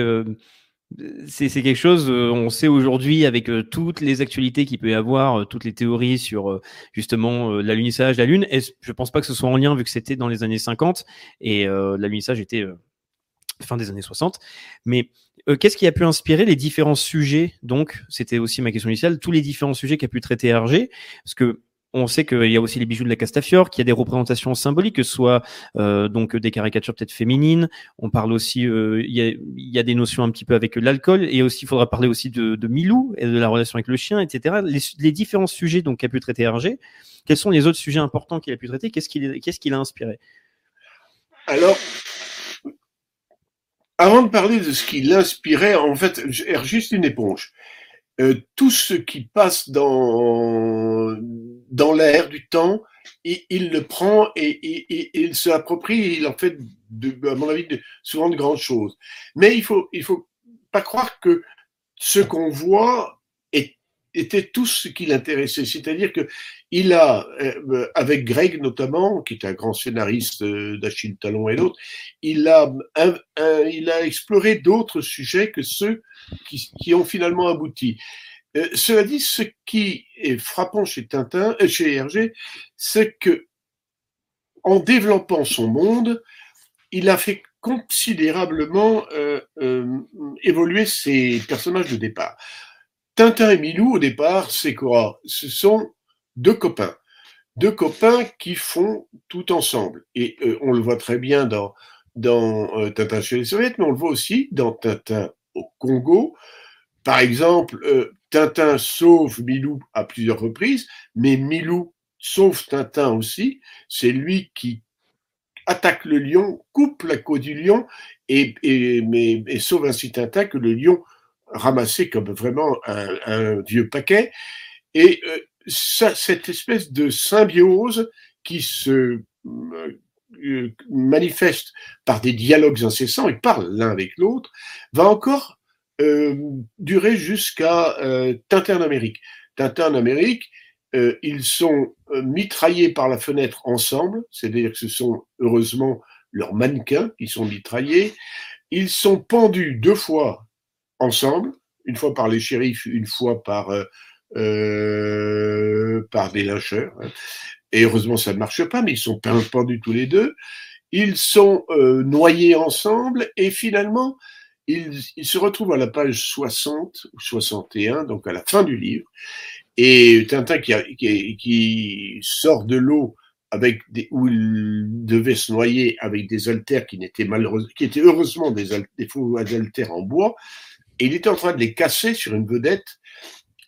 S1: euh, c'est quelque chose, euh, on sait aujourd'hui avec euh, toutes les actualités qu'il peut y avoir, toutes les théories sur justement l'alunissage la Lune. Et je pense pas que ce soit en lien vu que c'était dans les années 50 et l'alunissage était fin des années 60. Mais qu'est-ce qui a pu inspirer les différents sujets? Donc, c'était aussi ma question initiale, tous les différents sujets qu'a pu traiter Hergé, parce que on sait qu'il y a aussi les bijoux de la Castafiore, qu'il y a des représentations symboliques, que ce soit euh, donc des caricatures peut-être féminines. On parle aussi, euh, il, y a, des notions un petit peu avec l'alcool, et aussi il faudra parler aussi de, Milou et de la relation avec le chien, etc. Les, différents sujets donc qu'a pu traiter Hergé. Quels sont les autres sujets importants qu'il a pu traiter? Qu'est-ce qu'il qu'est-ce qu'il a inspiré?
S2: Alors, avant de parler de ce qui l'inspirait, en fait, Hergé c'est une éponge. Euh, tout ce qui passe dans, dans l'air du temps, il, il le prend et, il se l'approprie il en fait, de, à mon avis, de, souvent de grandes choses. Mais il faut, il faut pas croire que ce qu'on voit était tout ce qui l'intéressait. C'est-à-dire que il a, euh, avec Greg notamment, qui est un grand scénariste euh, d'Achille Talon et d'autres, il a, il a exploré d'autres sujets que ceux qui, qui, ont finalement abouti. Euh, cela dit, ce qui est frappant chez Tintin, euh, chez Hergé, c'est que en développant son monde, il a fait considérablement euh, évoluer ses personnages de départ. Tintin et Milou, au départ, c'est quoi? Ce sont deux copains. Deux copains qui font tout ensemble. Et on le voit très bien dans, dans Tintin chez les Soviets, mais on le voit aussi dans Tintin au Congo. Par exemple, Tintin sauve Milou à plusieurs reprises, mais Milou sauve Tintin aussi. C'est lui qui attaque le lion, coupe la queue du lion et, sauve ainsi Tintin que le lion ramassé comme vraiment un, vieux paquet. Et euh, cette espèce de symbiose qui se euh, manifeste par des dialogues incessants et parlent l'un avec l'autre, va encore euh, durer jusqu'à euh, Tintin en Amérique. Tintin en Amérique, euh, ils sont mitraillés par la fenêtre ensemble, c'est-à-dire que ce sont heureusement leurs mannequins qui sont mitraillés. Ils sont pendus deux fois ensemble, une fois par les shérifs, une fois par par des lyncheurs. Et heureusement, ça ne marche pas, mais ils sont pendus tous les deux. Ils sont noyés ensemble et finalement, il, se retrouve à la page 60 ou 61, donc à la fin du livre, et Tintin qui, qui, sort de l'eau avec où il devait se noyer avec des haltères qui qui étaient heureusement des, des faux haltères en bois, et il était en train de les casser sur une vedette.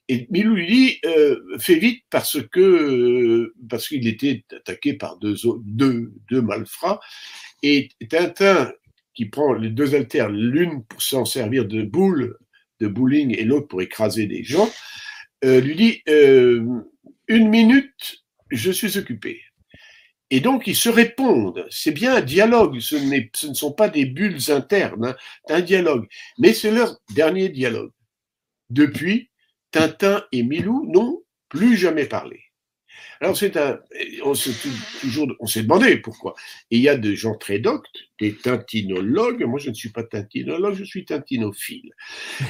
S2: Et Milou lui dit euh, fais vite parce que parce qu'il était attaqué par deux, deux, deux malfrats. Et Tintin qui prend les deux haltères, l'une pour s'en servir de boule, de bowling, et l'autre pour écraser des gens, euh, lui dit euh, Une minute, je suis occupé. Et donc, ils se répondent. C'est bien un dialogue. Ce, ne sont pas des bulles internes. Hein. C'est un dialogue. Mais c'est leur dernier dialogue. Depuis, Tintin et Milou n'ont plus jamais parlé. Alors c'est un, on s'est toujours, demandé pourquoi. Il y a des gens très doctes, des tintinologues. Moi, je ne suis pas tintinologue, je suis tintinophile.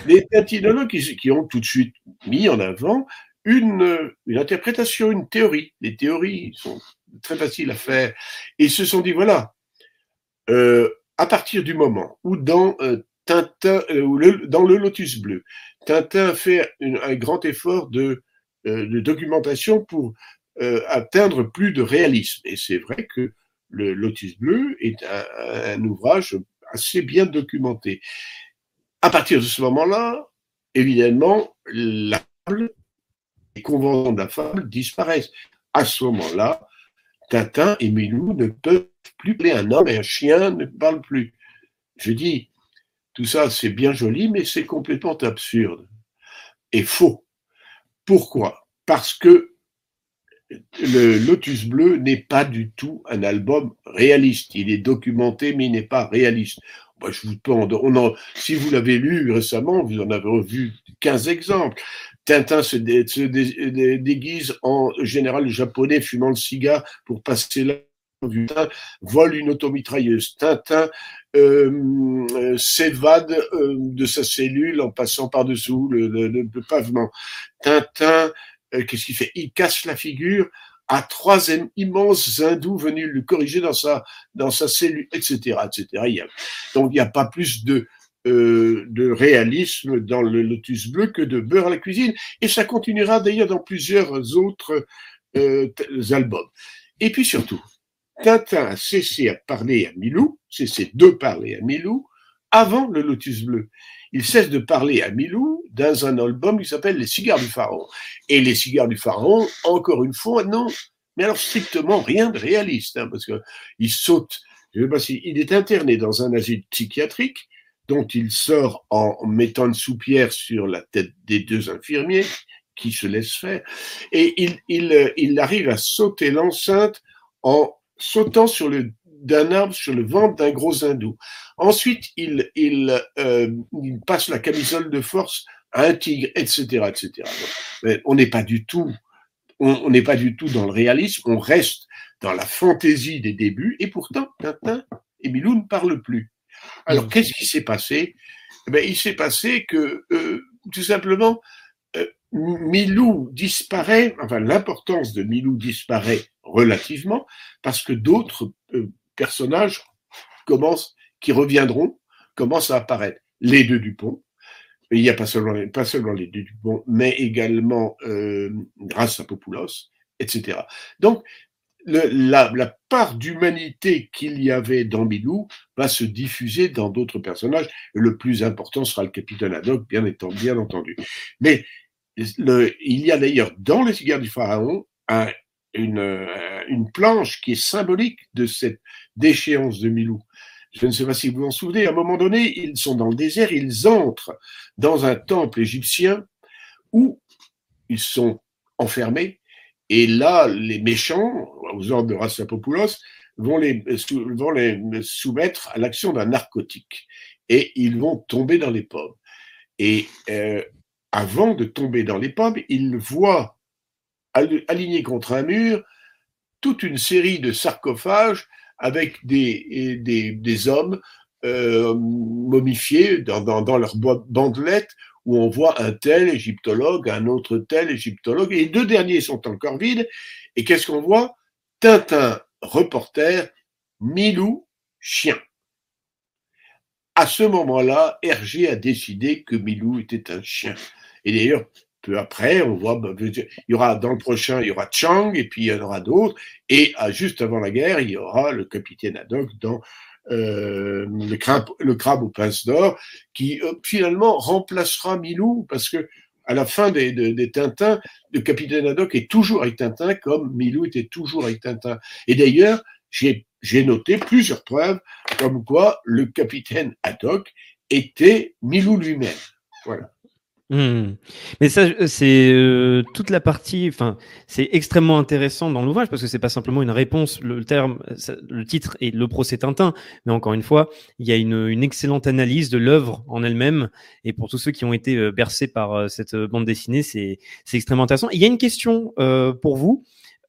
S2: Les tintinologues qui, ont tout de suite mis en avant une, une interprétation, une théorie. Les théories sont très faciles à faire. Ils se sont dit voilà, euh, à partir du moment où dans euh, euh, le, dans le Lotus bleu, Tintin fait un grand effort de, documentation pour atteindre plus de réalisme. Et c'est vrai que le Lotus bleu est un, ouvrage assez bien documenté. À partir de ce moment-là, évidemment, la fable, les conventions de la fable disparaissent. À ce moment-là, Tintin et Milou ne peuvent plus parler. Un homme et un chien ne parlent plus. Je dis, tout ça, c'est bien joli, mais c'est complètement absurde et faux. Pourquoi? Parce que le Lotus Bleu n'est pas du tout un album réaliste. Il est documenté, mais il n'est pas réaliste. je vous on si vous l'avez lu récemment, vous en avez vu 15 exemples. Tintin se, déguise en général japonais fumant le cigare pour passer là vole une automitrailleuse. Tintin euh, s'évade euh, de sa cellule en passant par-dessous le, le, pavement. Tintin euh, qu'est-ce qu'il fait? Il casse la figure à trois immenses hindous venus le corriger dans sa, dans sa cellule, etc. etc. donc il n'y a pas plus de, euh, de réalisme dans le Lotus Bleu que de beurre à la cuisine. Et ça continuera d'ailleurs dans plusieurs autres euh, albums. Et puis surtout, Tintin a cessé à parler à Milou, cessé de parler à Milou, avant le Lotus Bleu il cesse de parler à Milou dans un album qui s'appelle Les cigares du pharaon. Et les cigares du pharaon, encore une fois, non. Mais alors strictement rien de réaliste, hein, parce que il saute. Je sais pas si il est interné dans un asile psychiatrique dont il sort en mettant une soupière sur la tête des deux infirmiers qui se laissent faire, et il, il arrive à sauter l'enceinte en sautant sur le d'un arbre sur le ventre d'un gros hindou. Ensuite, il, euh, passe la camisole de force à un tigre, etc., etc. On n'est pas du tout, on n'est pas du tout dans le réalisme. On reste dans la fantaisie des débuts. Et pourtant, Tintin et Milou ne parlent plus. Alors, qu'est-ce qui s'est passé? Eh ben, Il s'est passé que, euh, tout simplement, euh, Milou disparaît, enfin l'importance de Milou disparaît relativement parce que d'autres euh, personnages commencent, qui reviendront, commencent à apparaître. Les deux Dupont, il n'y a pas seulement, les, pas seulement les deux Dupont, mais également grâce à Populos, etc. Donc, le, la, la, part d'humanité qu'il y avait dans Milou va se diffuser dans d'autres personnages. Le plus important sera le capitaine Haddock, bien, étant, bien entendu. Mais le, il y a d'ailleurs dans les cigares du pharaon un, une, euh, une planche qui est symbolique de cette déchéance de Milou. Je ne sais pas si vous vous en souvenez, à un moment donné, ils sont dans le désert, ils entrent dans un temple égyptien où ils sont enfermés, et là, les méchants, aux ordres de Rassapopoulos, vont les, vont les soumettre à l'action d'un narcotique, et ils vont tomber dans les pommes. Et euh, avant de tomber dans les pommes, ils voient alignés contre un mur toute une série de sarcophages avec des, hommes euh, momifiés dans, dans, dans leurs bandelettes où on voit un tel égyptologue, un autre tel égyptologue, et les deux derniers sont encore vides. Et qu'est-ce qu'on voit? Tintin, reporter, Milou, chien. À ce moment-là, Hergé a décidé que Milou était un chien. Et d'ailleurs, peu après, on voit, bah, il y aura dans le prochain, il y aura Chang, et puis il y en aura d'autres, et à, juste avant la guerre, il y aura le capitaine Haddock dans euh, le, crabe, le crabe pinces d'or, qui euh, finalement remplacera Milou, parce que à la fin des, des, des, Tintins, le capitaine Haddock est toujours avec Tintin, comme Milou était toujours avec Tintin. Et d'ailleurs, j'ai noté plusieurs preuves comme quoi le capitaine Haddock était Milou lui-même. Voilà.
S1: Mmh. Mais ça, euh, c'est euh, toute la partie. Enfin, c'est extrêmement intéressant dans l'ouvrage parce que c'est pas simplement une réponse. Le terme, le titre est le procès Tintin, mais encore une fois, il y a une, excellente analyse de l'œuvre en elle-même. Et pour tous ceux qui ont été euh, bercés par cette bande dessinée, c'est extrêmement intéressant. il y a une question euh, pour vous.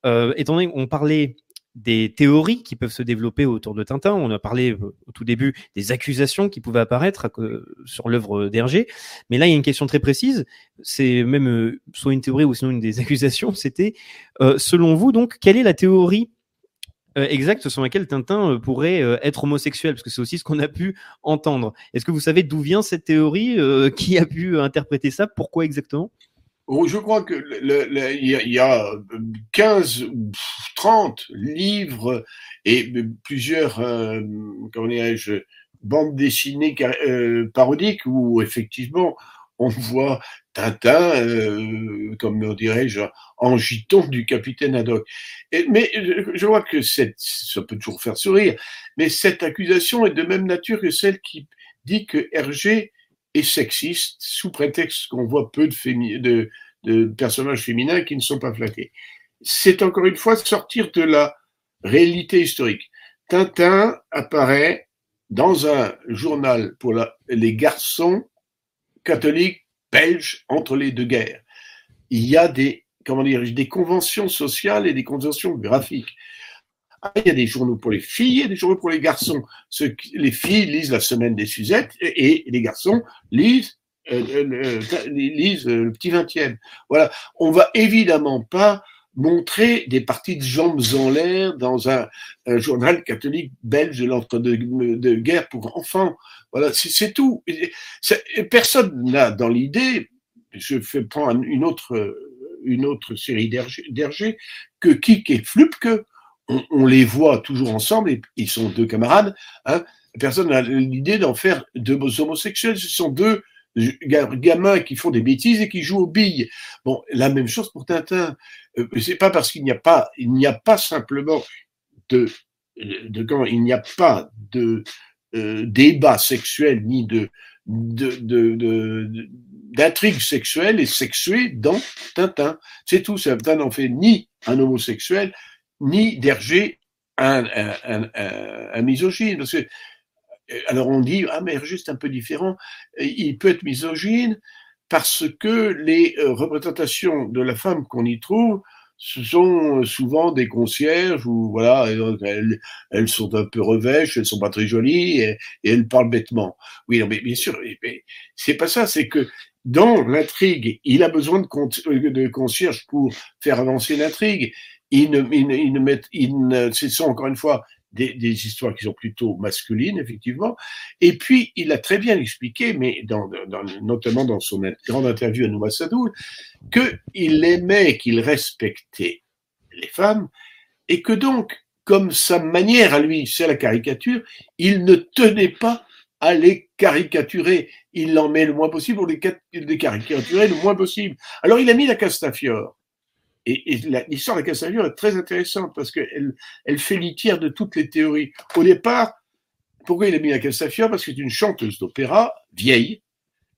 S1: Euh, étant donné qu'on parlait des théories qui peuvent se développer autour de Tintin. On a parlé euh, au tout début des accusations qui pouvaient apparaître sur l'œuvre d'Hergé. Mais là, il y a une question très précise. C'est même euh, soit une théorie ou sinon une des accusations. C'était, euh, selon vous, donc, quelle est la théorie exacte sur laquelle Tintin pourrait être homosexuel? Parce que c'est aussi ce qu'on a pu entendre. Est-ce que vous savez d'où vient cette théorie Qui a pu interpréter ça? Pourquoi exactement?
S2: Je crois que il y, a 15 ou 30 livres et plusieurs, euh, comment dirais-je, bandes dessinées euh, parodiques où effectivement on voit Tintin, euh, comme dirais-je, en giton du capitaine Haddock. Mais je vois que ça peut toujours faire sourire, mais cette accusation est de même nature que celle qui dit que Hergé et sexiste sous prétexte qu'on voit peu de, personnages féminins qui ne sont pas flattés. C'est encore une fois sortir de la réalité historique. Tintin apparaît dans un journal pour les garçons catholiques belges entre les deux guerres. Il y a des, comment dire, des conventions sociales et des conventions graphiques. Ah, il y a des journaux pour les filles et des journaux pour les garçons. Ce, les filles lisent la semaine des Suzettes et, les garçons lisent, euh, euh, euh lisent le petit vingtième. Voilà. On va évidemment pas montrer des parties de jambes en l'air dans un, un, journal catholique belge de l'entre-deux-guerres pour enfants. Voilà, c'est tout. Personne n'a dans l'idée, je fais prendre une autre, une autre série d'Hergé, que Kik et Flupke on, les voit toujours ensemble, et ils sont deux camarades. Hein. Personne n'a l'idée d'en faire deux homosexuels. Ce sont deux gamins qui font des bêtises et qui jouent aux billes. Bon, la même chose pour Tintin. Euh, c'est pas parce qu'il n'y a pas, il n'y a pas simplement de, comment, il n'y a pas de euh, débat sexuel ni de, d'intrigue sexuelle et sexuée dans Tintin. C'est tout. Tintin n'en fait ni un homosexuel, ni d'Hergé un, un, misogyne. Parce que, alors on dit, ah mais Hergé c'est un peu différent, il peut être misogyne parce que les euh, représentations de la femme qu'on y trouve ce sont souvent des concierges où voilà elles, sont un peu revêches, elles sont pas très jolies et, elles parlent bêtement. Oui, non, mais bien sûr, mais c'est pas ça, c'est que dans l'intrigue, il a besoin de, de concierge pour faire avancer l'intrigue. Ce sont encore une fois des, histoires qui sont plutôt masculines, effectivement. Et puis, il a très bien expliqué, mais notamment dans son grande interview à Nouma Sadoul, qu'il aimait, qu'il respectait les femmes, et que donc, comme sa manière à lui, c'est la caricature, il ne tenait pas à les caricaturer. Il en met le moins possible pour les, les caricaturer le moins possible. Alors, il a mis la Castafiore et, et l'histoire de la Castafiore est très intéressante parce qu'elle elle fait litière de toutes les théories. Au départ, pourquoi il a mis la Castafiore Parce que c'est une chanteuse d'opéra vieille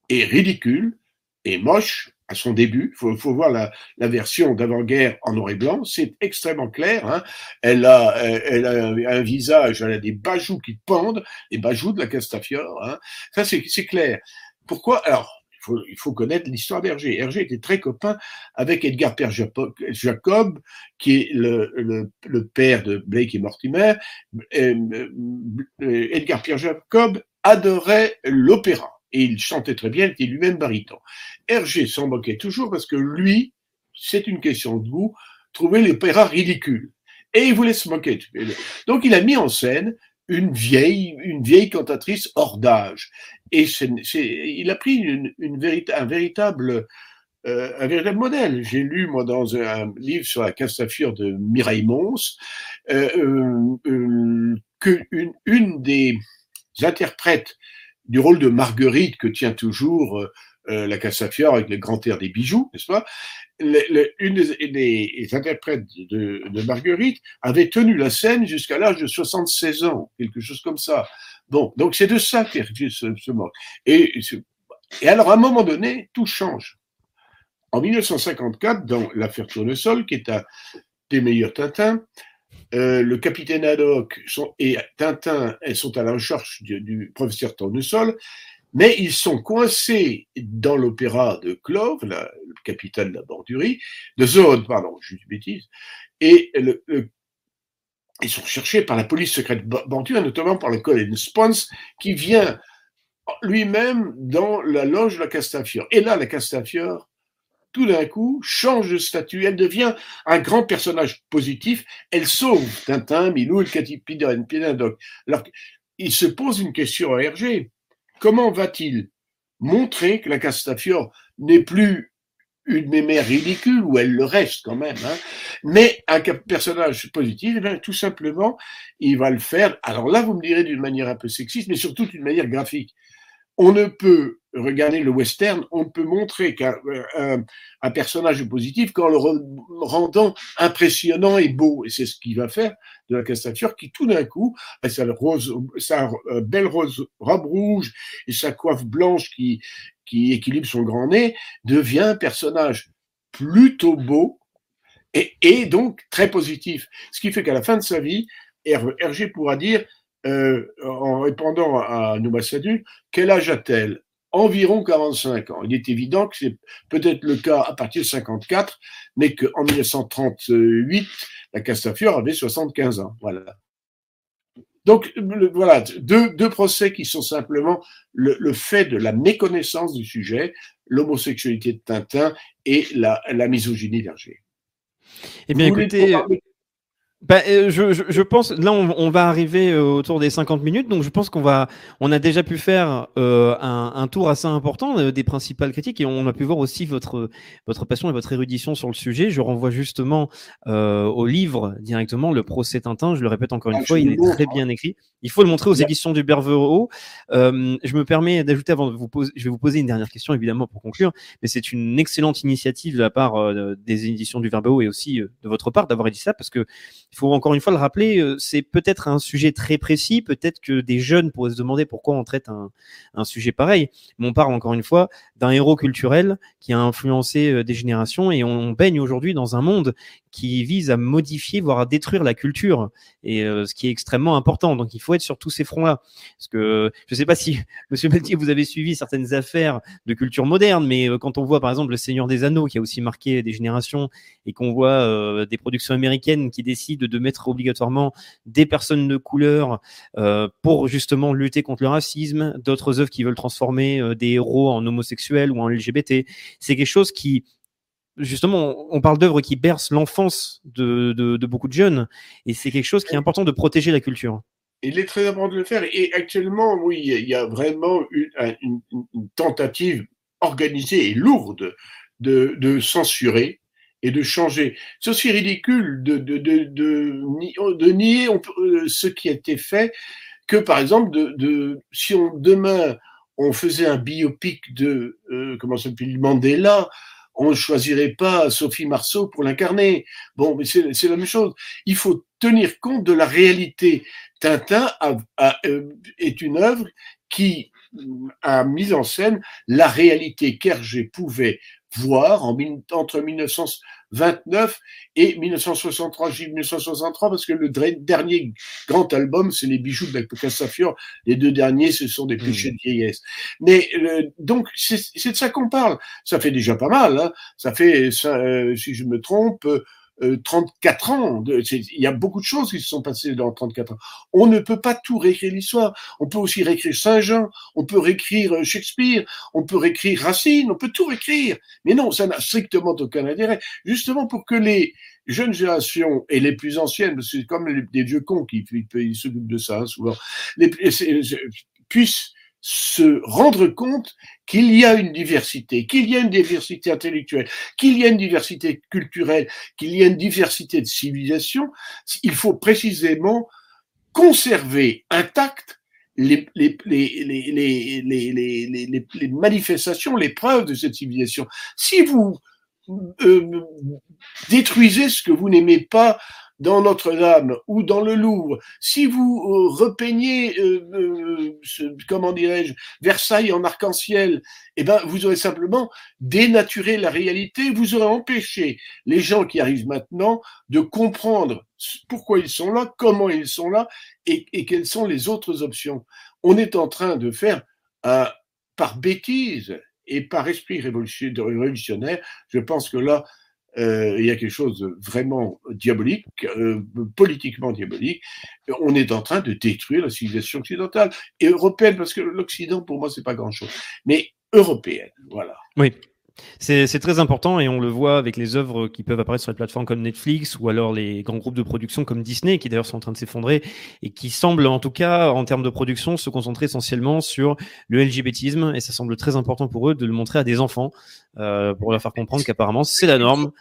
S2: et ridicule et moche à son début. Il faut, faut, voir la, la version d'avant-guerre en noir et blanc. C'est extrêmement clair. Hein. Elle, a, elle a un visage, elle a des bajoux qui pendent, les bajoux de la Castafiore. Hein. Ça, c'est clair. Pourquoi? Alors, il faut connaître l'histoire d'Hergé. Hergé était très copain avec Edgar Pierre Jacob, qui est le père de Blake et Mortimer. Euh, Edgar Pierre Jacob adorait l'opéra et il chantait très bien, il était lui-même baryton. Hergé s'en moquait toujours parce que lui, c'est une question de goût, trouvait l'opéra ridicule. Et il voulait se moquer. Donc il a mis en scène une vieille, une vieille cantatrice hors d'âge. Et c'est, il a pris une, une un véritable, euh, un véritable modèle. J'ai lu moi dans un, livre sur la Castafiore de Mireille Mons euh, euh, euh une, des interprètes du rôle de Marguerite que tient toujours euh, euh, la Castafiore avec le grand air des bijoux, n'est-ce pas? Une des, interprètes de, Marguerite avait tenu la scène jusqu'à l'âge de 76 ans, quelque chose comme ça. Bon, donc c'est de ça qu'Hergé se, se moque. Et, alors, à un moment donné, tout change. En 1954, dans l'affaire Tournesol, qui est un des meilleurs Tintins, euh, le capitaine Haddock et Tintin elles sont à la recherche du professeur Tournesol, mais ils sont coincés dans l'opéra de Clove, la, le capitaine de la bordurie, de Zone, pardon, je dis bêtise, et ils sont recherchés par la police secrète bordure, notamment par le Colin Spence, qui vient lui-même dans la loge de la Castafiore. Et là, la Castafiore, tout d'un coup, change de statut. Elle devient un grand personnage positif. Elle sauve Tintin, Milou, le Catipidon, Piénadoc. Alors, il se pose une question à Hergé comment va-t-il montrer que la Castafiore n'est plus une mémère ridicule, ou elle le reste quand même, hein, mais un personnage positif, eh tout simplement, il va le faire. Alors là, vous me direz d'une manière un peu sexiste, mais surtout d'une manière graphique. On ne peut regarder le western, on peut montrer qu'un un, un, personnage positif qu'en le rendant impressionnant et beau. Et c'est ce qu'il va faire de la Castafiore, qui tout d'un coup, sa, rose, sa euh, belle rose, robe rouge et sa coiffe blanche qui, qui équilibre son grand nez, devient un personnage plutôt beau et, donc très positif. Ce qui fait qu'à la fin de sa vie, Hergé pourra dire, euh, en répondant à Nouma Sadu, quel âge a-t-elle? Environ 45 ans. Il est évident que c'est peut-être le cas à partir de 54, mais qu'en 1938, la Castafiore avait 75 ans. Voilà. Donc voilà, deux, deux, procès qui sont simplement le, le, fait de la méconnaissance du sujet, l'homosexualité de Tintin et la, la misogynie d'Hergé.
S1: Eh bien, écoutez, bah, euh, je, je, je, pense, là, on, on, va arriver euh, autour des 50 minutes, donc je pense qu'on va, on a déjà pu faire euh, un, un, tour assez important euh, des principales critiques et on a pu voir aussi votre votre passion et votre érudition sur le sujet. Je renvoie justement euh, au livre directement, le procès Tintin. Je le répète encore une ah, fois, il est très bien écrit. Il faut le montrer aux éditions du Bervero. je me permets d'ajouter avant de vous poser, je vais vous poser une dernière question évidemment pour conclure, mais c'est une excellente initiative de la part des éditions du Verbeau et aussi de votre part d'avoir dit ça parce que il faut encore une fois le rappeler, euh, c'est peut-être un sujet très précis, peut-être que des jeunes pourraient se demander pourquoi on traite un, sujet pareil. Mais on parle encore une fois d'un héros culturel qui a influencé euh, des générations et on baigne aujourd'hui dans un monde qui vise à modifier, voire à détruire la culture, et euh, ce qui est extrêmement important. Donc il faut être sur tous ces fronts-là. Parce que je ne sais pas si, Monsieur Pelletier, vous avez suivi certaines affaires de culture moderne, mais quand on voit par exemple Le Seigneur des Anneaux, qui a aussi marqué des générations, et qu'on voit des productions américaines qui décident de mettre obligatoirement des personnes de couleur euh, pour justement lutter contre le racisme, d'autres œuvres qui veulent transformer euh, des héros en homosexuels ou en LGBT. C'est quelque chose qui justement, on parle d'œuvres qui bercent l'enfance de, beaucoup de jeunes, et c'est quelque chose qui est important de protéger la culture.
S2: Il est très important de le faire, et actuellement, oui, il y a vraiment une, tentative organisée et lourde de, de, censurer et de changer. C'est aussi ridicule de, de, de, de nier euh, ce qui a été fait que, par exemple, de, si on, demain on faisait un biopic de, euh, comment s'appelle, Mandela, on ne choisirait pas Sophie Marceau pour l'incarner. Bon, mais c'est la même chose. Il faut tenir compte de la réalité. Tintin euh, est une œuvre qui a mis en scène la réalité qu'Hergé pouvait voir en, entre 1929 et 1963. J'ai 1963 parce que le dernier grand album, c'est les bijoux de la Cassafiore. Les deux derniers, ce sont des péchés de vieillesse. Mais euh, donc, c'est de ça qu'on parle. Ça fait déjà pas mal. Hein. Ça fait, euh, si je me trompe, 34 euh, ans. Il y a beaucoup de choses qui se sont passées dans 34 ans. On ne peut pas tout réécrire l'histoire. On peut aussi réécrire Saint-Jean, on peut réécrire euh, Shakespeare, on peut réécrire Racine, on peut tout réécrire. Mais non, ça n'a strictement aucun intérêt. Justement pour que les jeunes générations et les plus anciennes, parce que c'est comme des vieux cons qui, s'occupent de ça hein, souvent, les, puissent se rendre compte qu'il y a une diversité, qu'il y a une diversité intellectuelle, qu'il y a une diversité culturelle, qu'il y a une diversité de civilisation, il faut précisément conserver intactes les, les, les, les, manifestations, les preuves de cette civilisation. Si vous euh, détruisez ce que vous n'aimez pas dans Notre-Dame ou dans le Louvre, si vous euh, repeignez, euh, euh, comment dirais-je, Versailles en arc-en-ciel, eh ben, vous aurez simplement dénaturé la réalité, vous aurez empêché les gens qui arrivent maintenant de comprendre pourquoi ils sont là, comment ils sont là et, et quelles sont les autres options. On est en train de faire, par bêtise et par esprit révolutionnaire, je pense que là, euh, il y a quelque chose de vraiment diabolique, euh, politiquement diabolique. On est en train de détruire la civilisation occidentale et européenne, parce que l'Occident, pour moi, c'est pas grand-chose, mais européenne, voilà.
S1: Oui. C'est très important et on le voit avec les œuvres qui peuvent apparaître sur les plateformes comme Netflix ou alors les grands groupes de production comme Disney qui d'ailleurs sont en train de s'effondrer et qui semblent en tout cas en termes de production se concentrer essentiellement sur le LGBTisme et ça semble très important pour eux de le montrer à des enfants euh, pour leur faire comprendre qu'apparemment c'est la norme.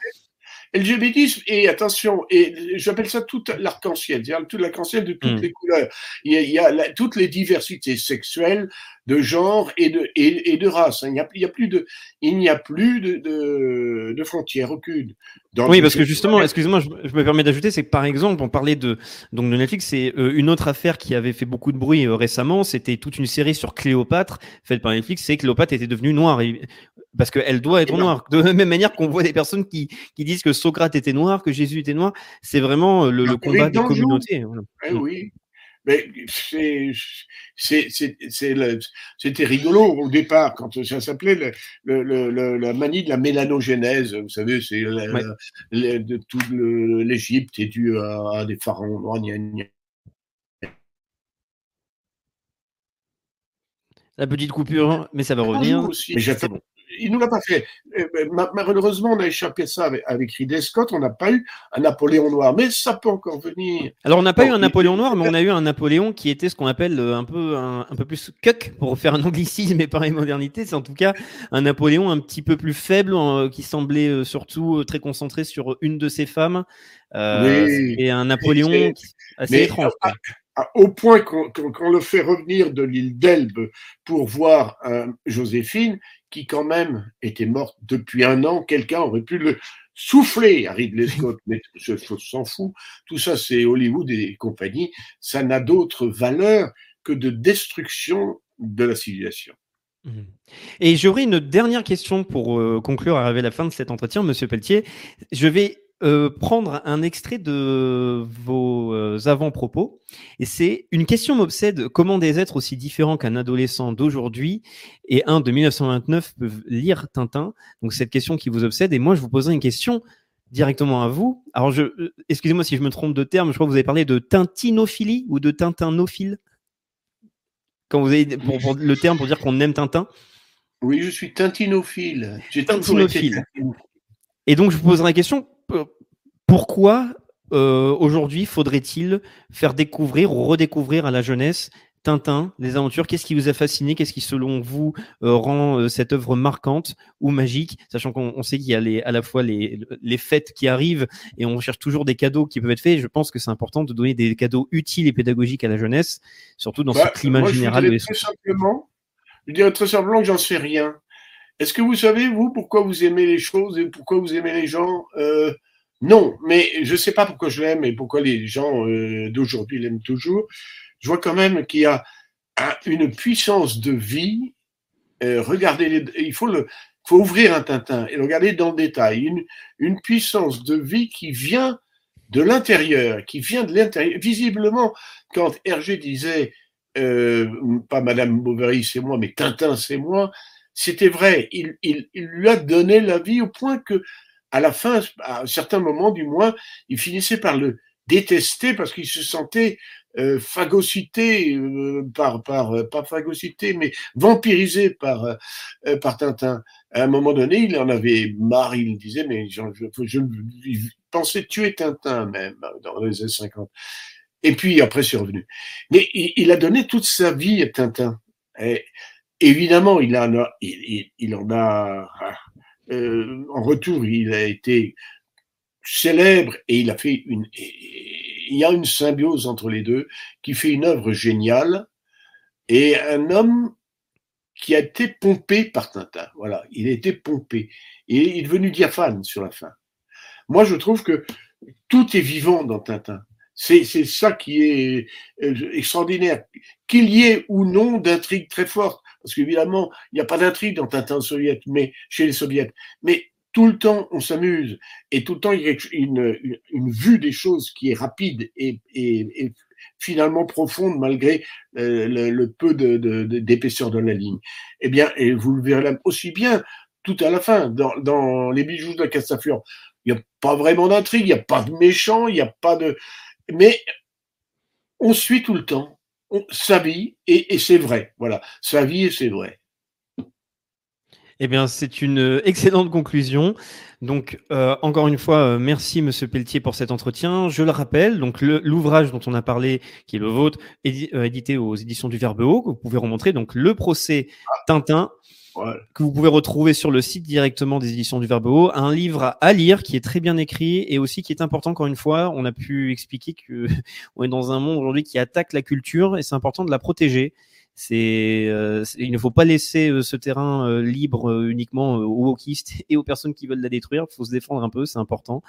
S2: LGBTisme, et attention, et j'appelle ça tout l'arc-en-ciel, c'est-à-dire tout l'arc-en-ciel de toutes hmm. les couleurs. Il y a, toutes les diversités sexuelles, de genre et de, et, de race. Il n'y a, plus de, il n'y a plus de, de, de frontières aucune.
S1: oui, parce que justement, excusez-moi, je, me permets d'ajouter, c'est que par exemple, on parlait de donc de Netflix, c'est euh, une autre affaire qui avait fait beaucoup de bruit euh, récemment. C'était toute une série sur Cléopâtre faite par Netflix. C'est Cléopâtre était devenue noire parce qu'elle doit être noire. De la même manière qu'on voit des personnes qui, qui disent que Socrate était noir, que Jésus était noir. C'est vraiment euh, le, le combat des communautés.
S2: Eh oui. Mais c'était rigolo au départ quand ça s'appelait le, le, la manie de la mélanogénèse. Vous savez, c'est de tout l'Égypte est due à, des pharaons.
S1: La petite coupure, mais ça va revenir.
S2: Aussi, mais bon il nous l'a pas fait. Euh, euh, malheureusement, on a échappé ça avec, Ridley Scott. On n'a pas eu un Napoléon noir, mais ça peut encore venir.
S1: Alors, on n'a pas eu un Napoléon noir, mais on a eu un Napoléon qui était ce qu'on appelle euh, un peu un, peu plus cuck pour faire un anglicisme et pareil modernité. C'est en tout cas un Napoléon un petit peu plus faible, qui semblait surtout très concentré sur une de ses femmes. et un Napoléon assez étrange.
S2: au point qu'on le fait revenir de l'île d'Elbe pour voir Joséphine, qui quand même était morte depuis un an, quelqu'un aurait pu le souffler à Ridley Scott, mais ce s'en fout. Tout ça, c'est Hollywood et compagnie. Ça n'a d'autre valeur que de destruction de la civilisation. Mmh.
S1: Et j'aurais une dernière question pour euh, conclure, arriver à la fin de cet entretien, Monsieur Pelletier. Je vais euh, prendre un extrait de vos euh, avant-propos. Et c'est une question m'obsède. Comment des êtres aussi différents qu'un adolescent d'aujourd'hui et un de 1929 peuvent lire Tintin? Donc cette question qui vous obsède. Et moi, je vous poserai une question directement à vous. Alors, je, euh, excusez-moi si je me trompe de terme, je crois que vous avez parlé de tintinophilie ou de tintinophile? Quand vous avez pour, pour le terme pour dire qu'on aime Tintin?
S2: Oui, je suis tintinophile. J'ai
S1: Tintinophile. Et donc, je vous poserai la question pourquoi euh, aujourd'hui faudrait-il faire découvrir ou redécouvrir à la jeunesse Tintin, les aventures, qu'est-ce qui vous a fasciné Qu'est-ce qui, selon vous, euh, rend euh, cette œuvre marquante ou magique Sachant qu'on sait qu'il y a les, à la fois les, les, fêtes qui arrivent et on cherche toujours des cadeaux qui peuvent être faits. Je pense que c'est important de donner des cadeaux utiles et pédagogiques à la jeunesse, surtout dans ce
S2: Bah,
S1: climat
S2: moi,
S1: général.
S2: Je
S1: de-
S2: dirais, très simplement, je dirais très simplement que j'en sais rien. Est-ce que vous savez, vous, pourquoi vous aimez les choses et pourquoi vous aimez les gens Euh, Non, mais je ne sais pas pourquoi je l'aime et pourquoi les gens euh, d'aujourd'hui l'aiment toujours. Je vois quand même qu'il y a un- une puissance de vie. Euh, regardez, il faut, ouvrir un Tintin et le regarder dans le détail. Une, une puissance de vie qui vient de l'intérieur, qui vient de l'intérieur. Visiblement, quand Hergé disait pas Madame Bovary, c'est moi, mais Tintin, c'est moi. C'était vrai. Il, il, il lui a donné la vie au point que, à la fin, à un certain moment du moins, il finissait par le détester parce qu'il se sentait euh, phagocyté euh, par, par, euh, pas phagocyté, mais vampirisé par, euh, euh, par Tintin. À un moment donné, il en avait marre. Il disait, mais je, je, je, il pensait tuer Tintin même dans les années 50. Et puis après, c'est revenu. Mais il, il, a donné toute sa vie à Tintin. Et, évidemment, il en a, euh, en retour, il a été célèbre et il a fait une. Il y a une symbiose entre les deux qui fait une œuvre géniale et un homme qui a été pompé par Tintin. Voilà, il a été pompé il est devenu diaphane sur la fin. Moi, je trouve que tout est vivant dans Tintin. C'est ça qui est euh, extraordinaire. Qu'il y ait ou non d'intrigue très forte, parce qu'évidemment, il n'y a pas d'intrigue dans Tintin soviète, mais chez les soviets. Mais tout le temps, on s'amuse, et tout le temps, il y a une, vue des choses qui est rapide et, finalement profonde malgré euh, le, peu d'épaisseur de, la ligne. Eh bien, et vous le verrez aussi bien tout à la fin, dans, les bijoux de la Castafiore. Il n'y a pas vraiment d'intrigue, il n'y a pas de méchant, il n'y a pas de, mais on suit tout le temps sa vie et, c'est vrai. Voilà, sa vie et c'est vrai.
S1: Eh bien, c'est une excellente conclusion. Donc, euh, encore une fois, euh, merci Monsieur Pelletier pour cet entretien. Je le rappelle, donc l'ouvrage dont on a parlé, qui est le vôtre, édi euh, édité aux éditions du Verbe Haut, que vous pouvez remontrer, donc le procès Tintin.
S2: Ouais.
S1: que vous pouvez retrouver sur le site directement des éditions du Verbe Haut, un livre à lire qui est très bien écrit et aussi qui est important encore une fois, on a pu expliquer que on est dans un monde aujourd'hui qui attaque la culture et c'est important de la protéger. C'est, euh, il ne faut pas laisser euh, ce terrain euh, libre euh, uniquement aux wokistes et aux personnes qui veulent la détruire. Il faut se défendre un peu, c'est important.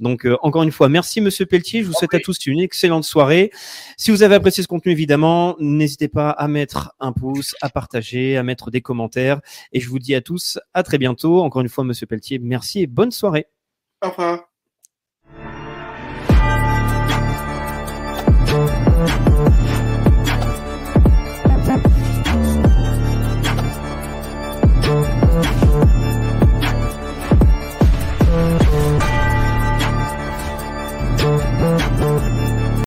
S1: Donc euh, encore une fois, merci Monsieur Pelletier. Je vous souhaite à tous une excellente soirée. Si vous avez apprécié ce contenu, évidemment, n'hésitez pas à mettre un pouce, à partager, à mettre des commentaires. Et je vous dis à tous à très bientôt. Encore une fois, Monsieur Pelletier, merci et bonne soirée.
S2: Au revoir.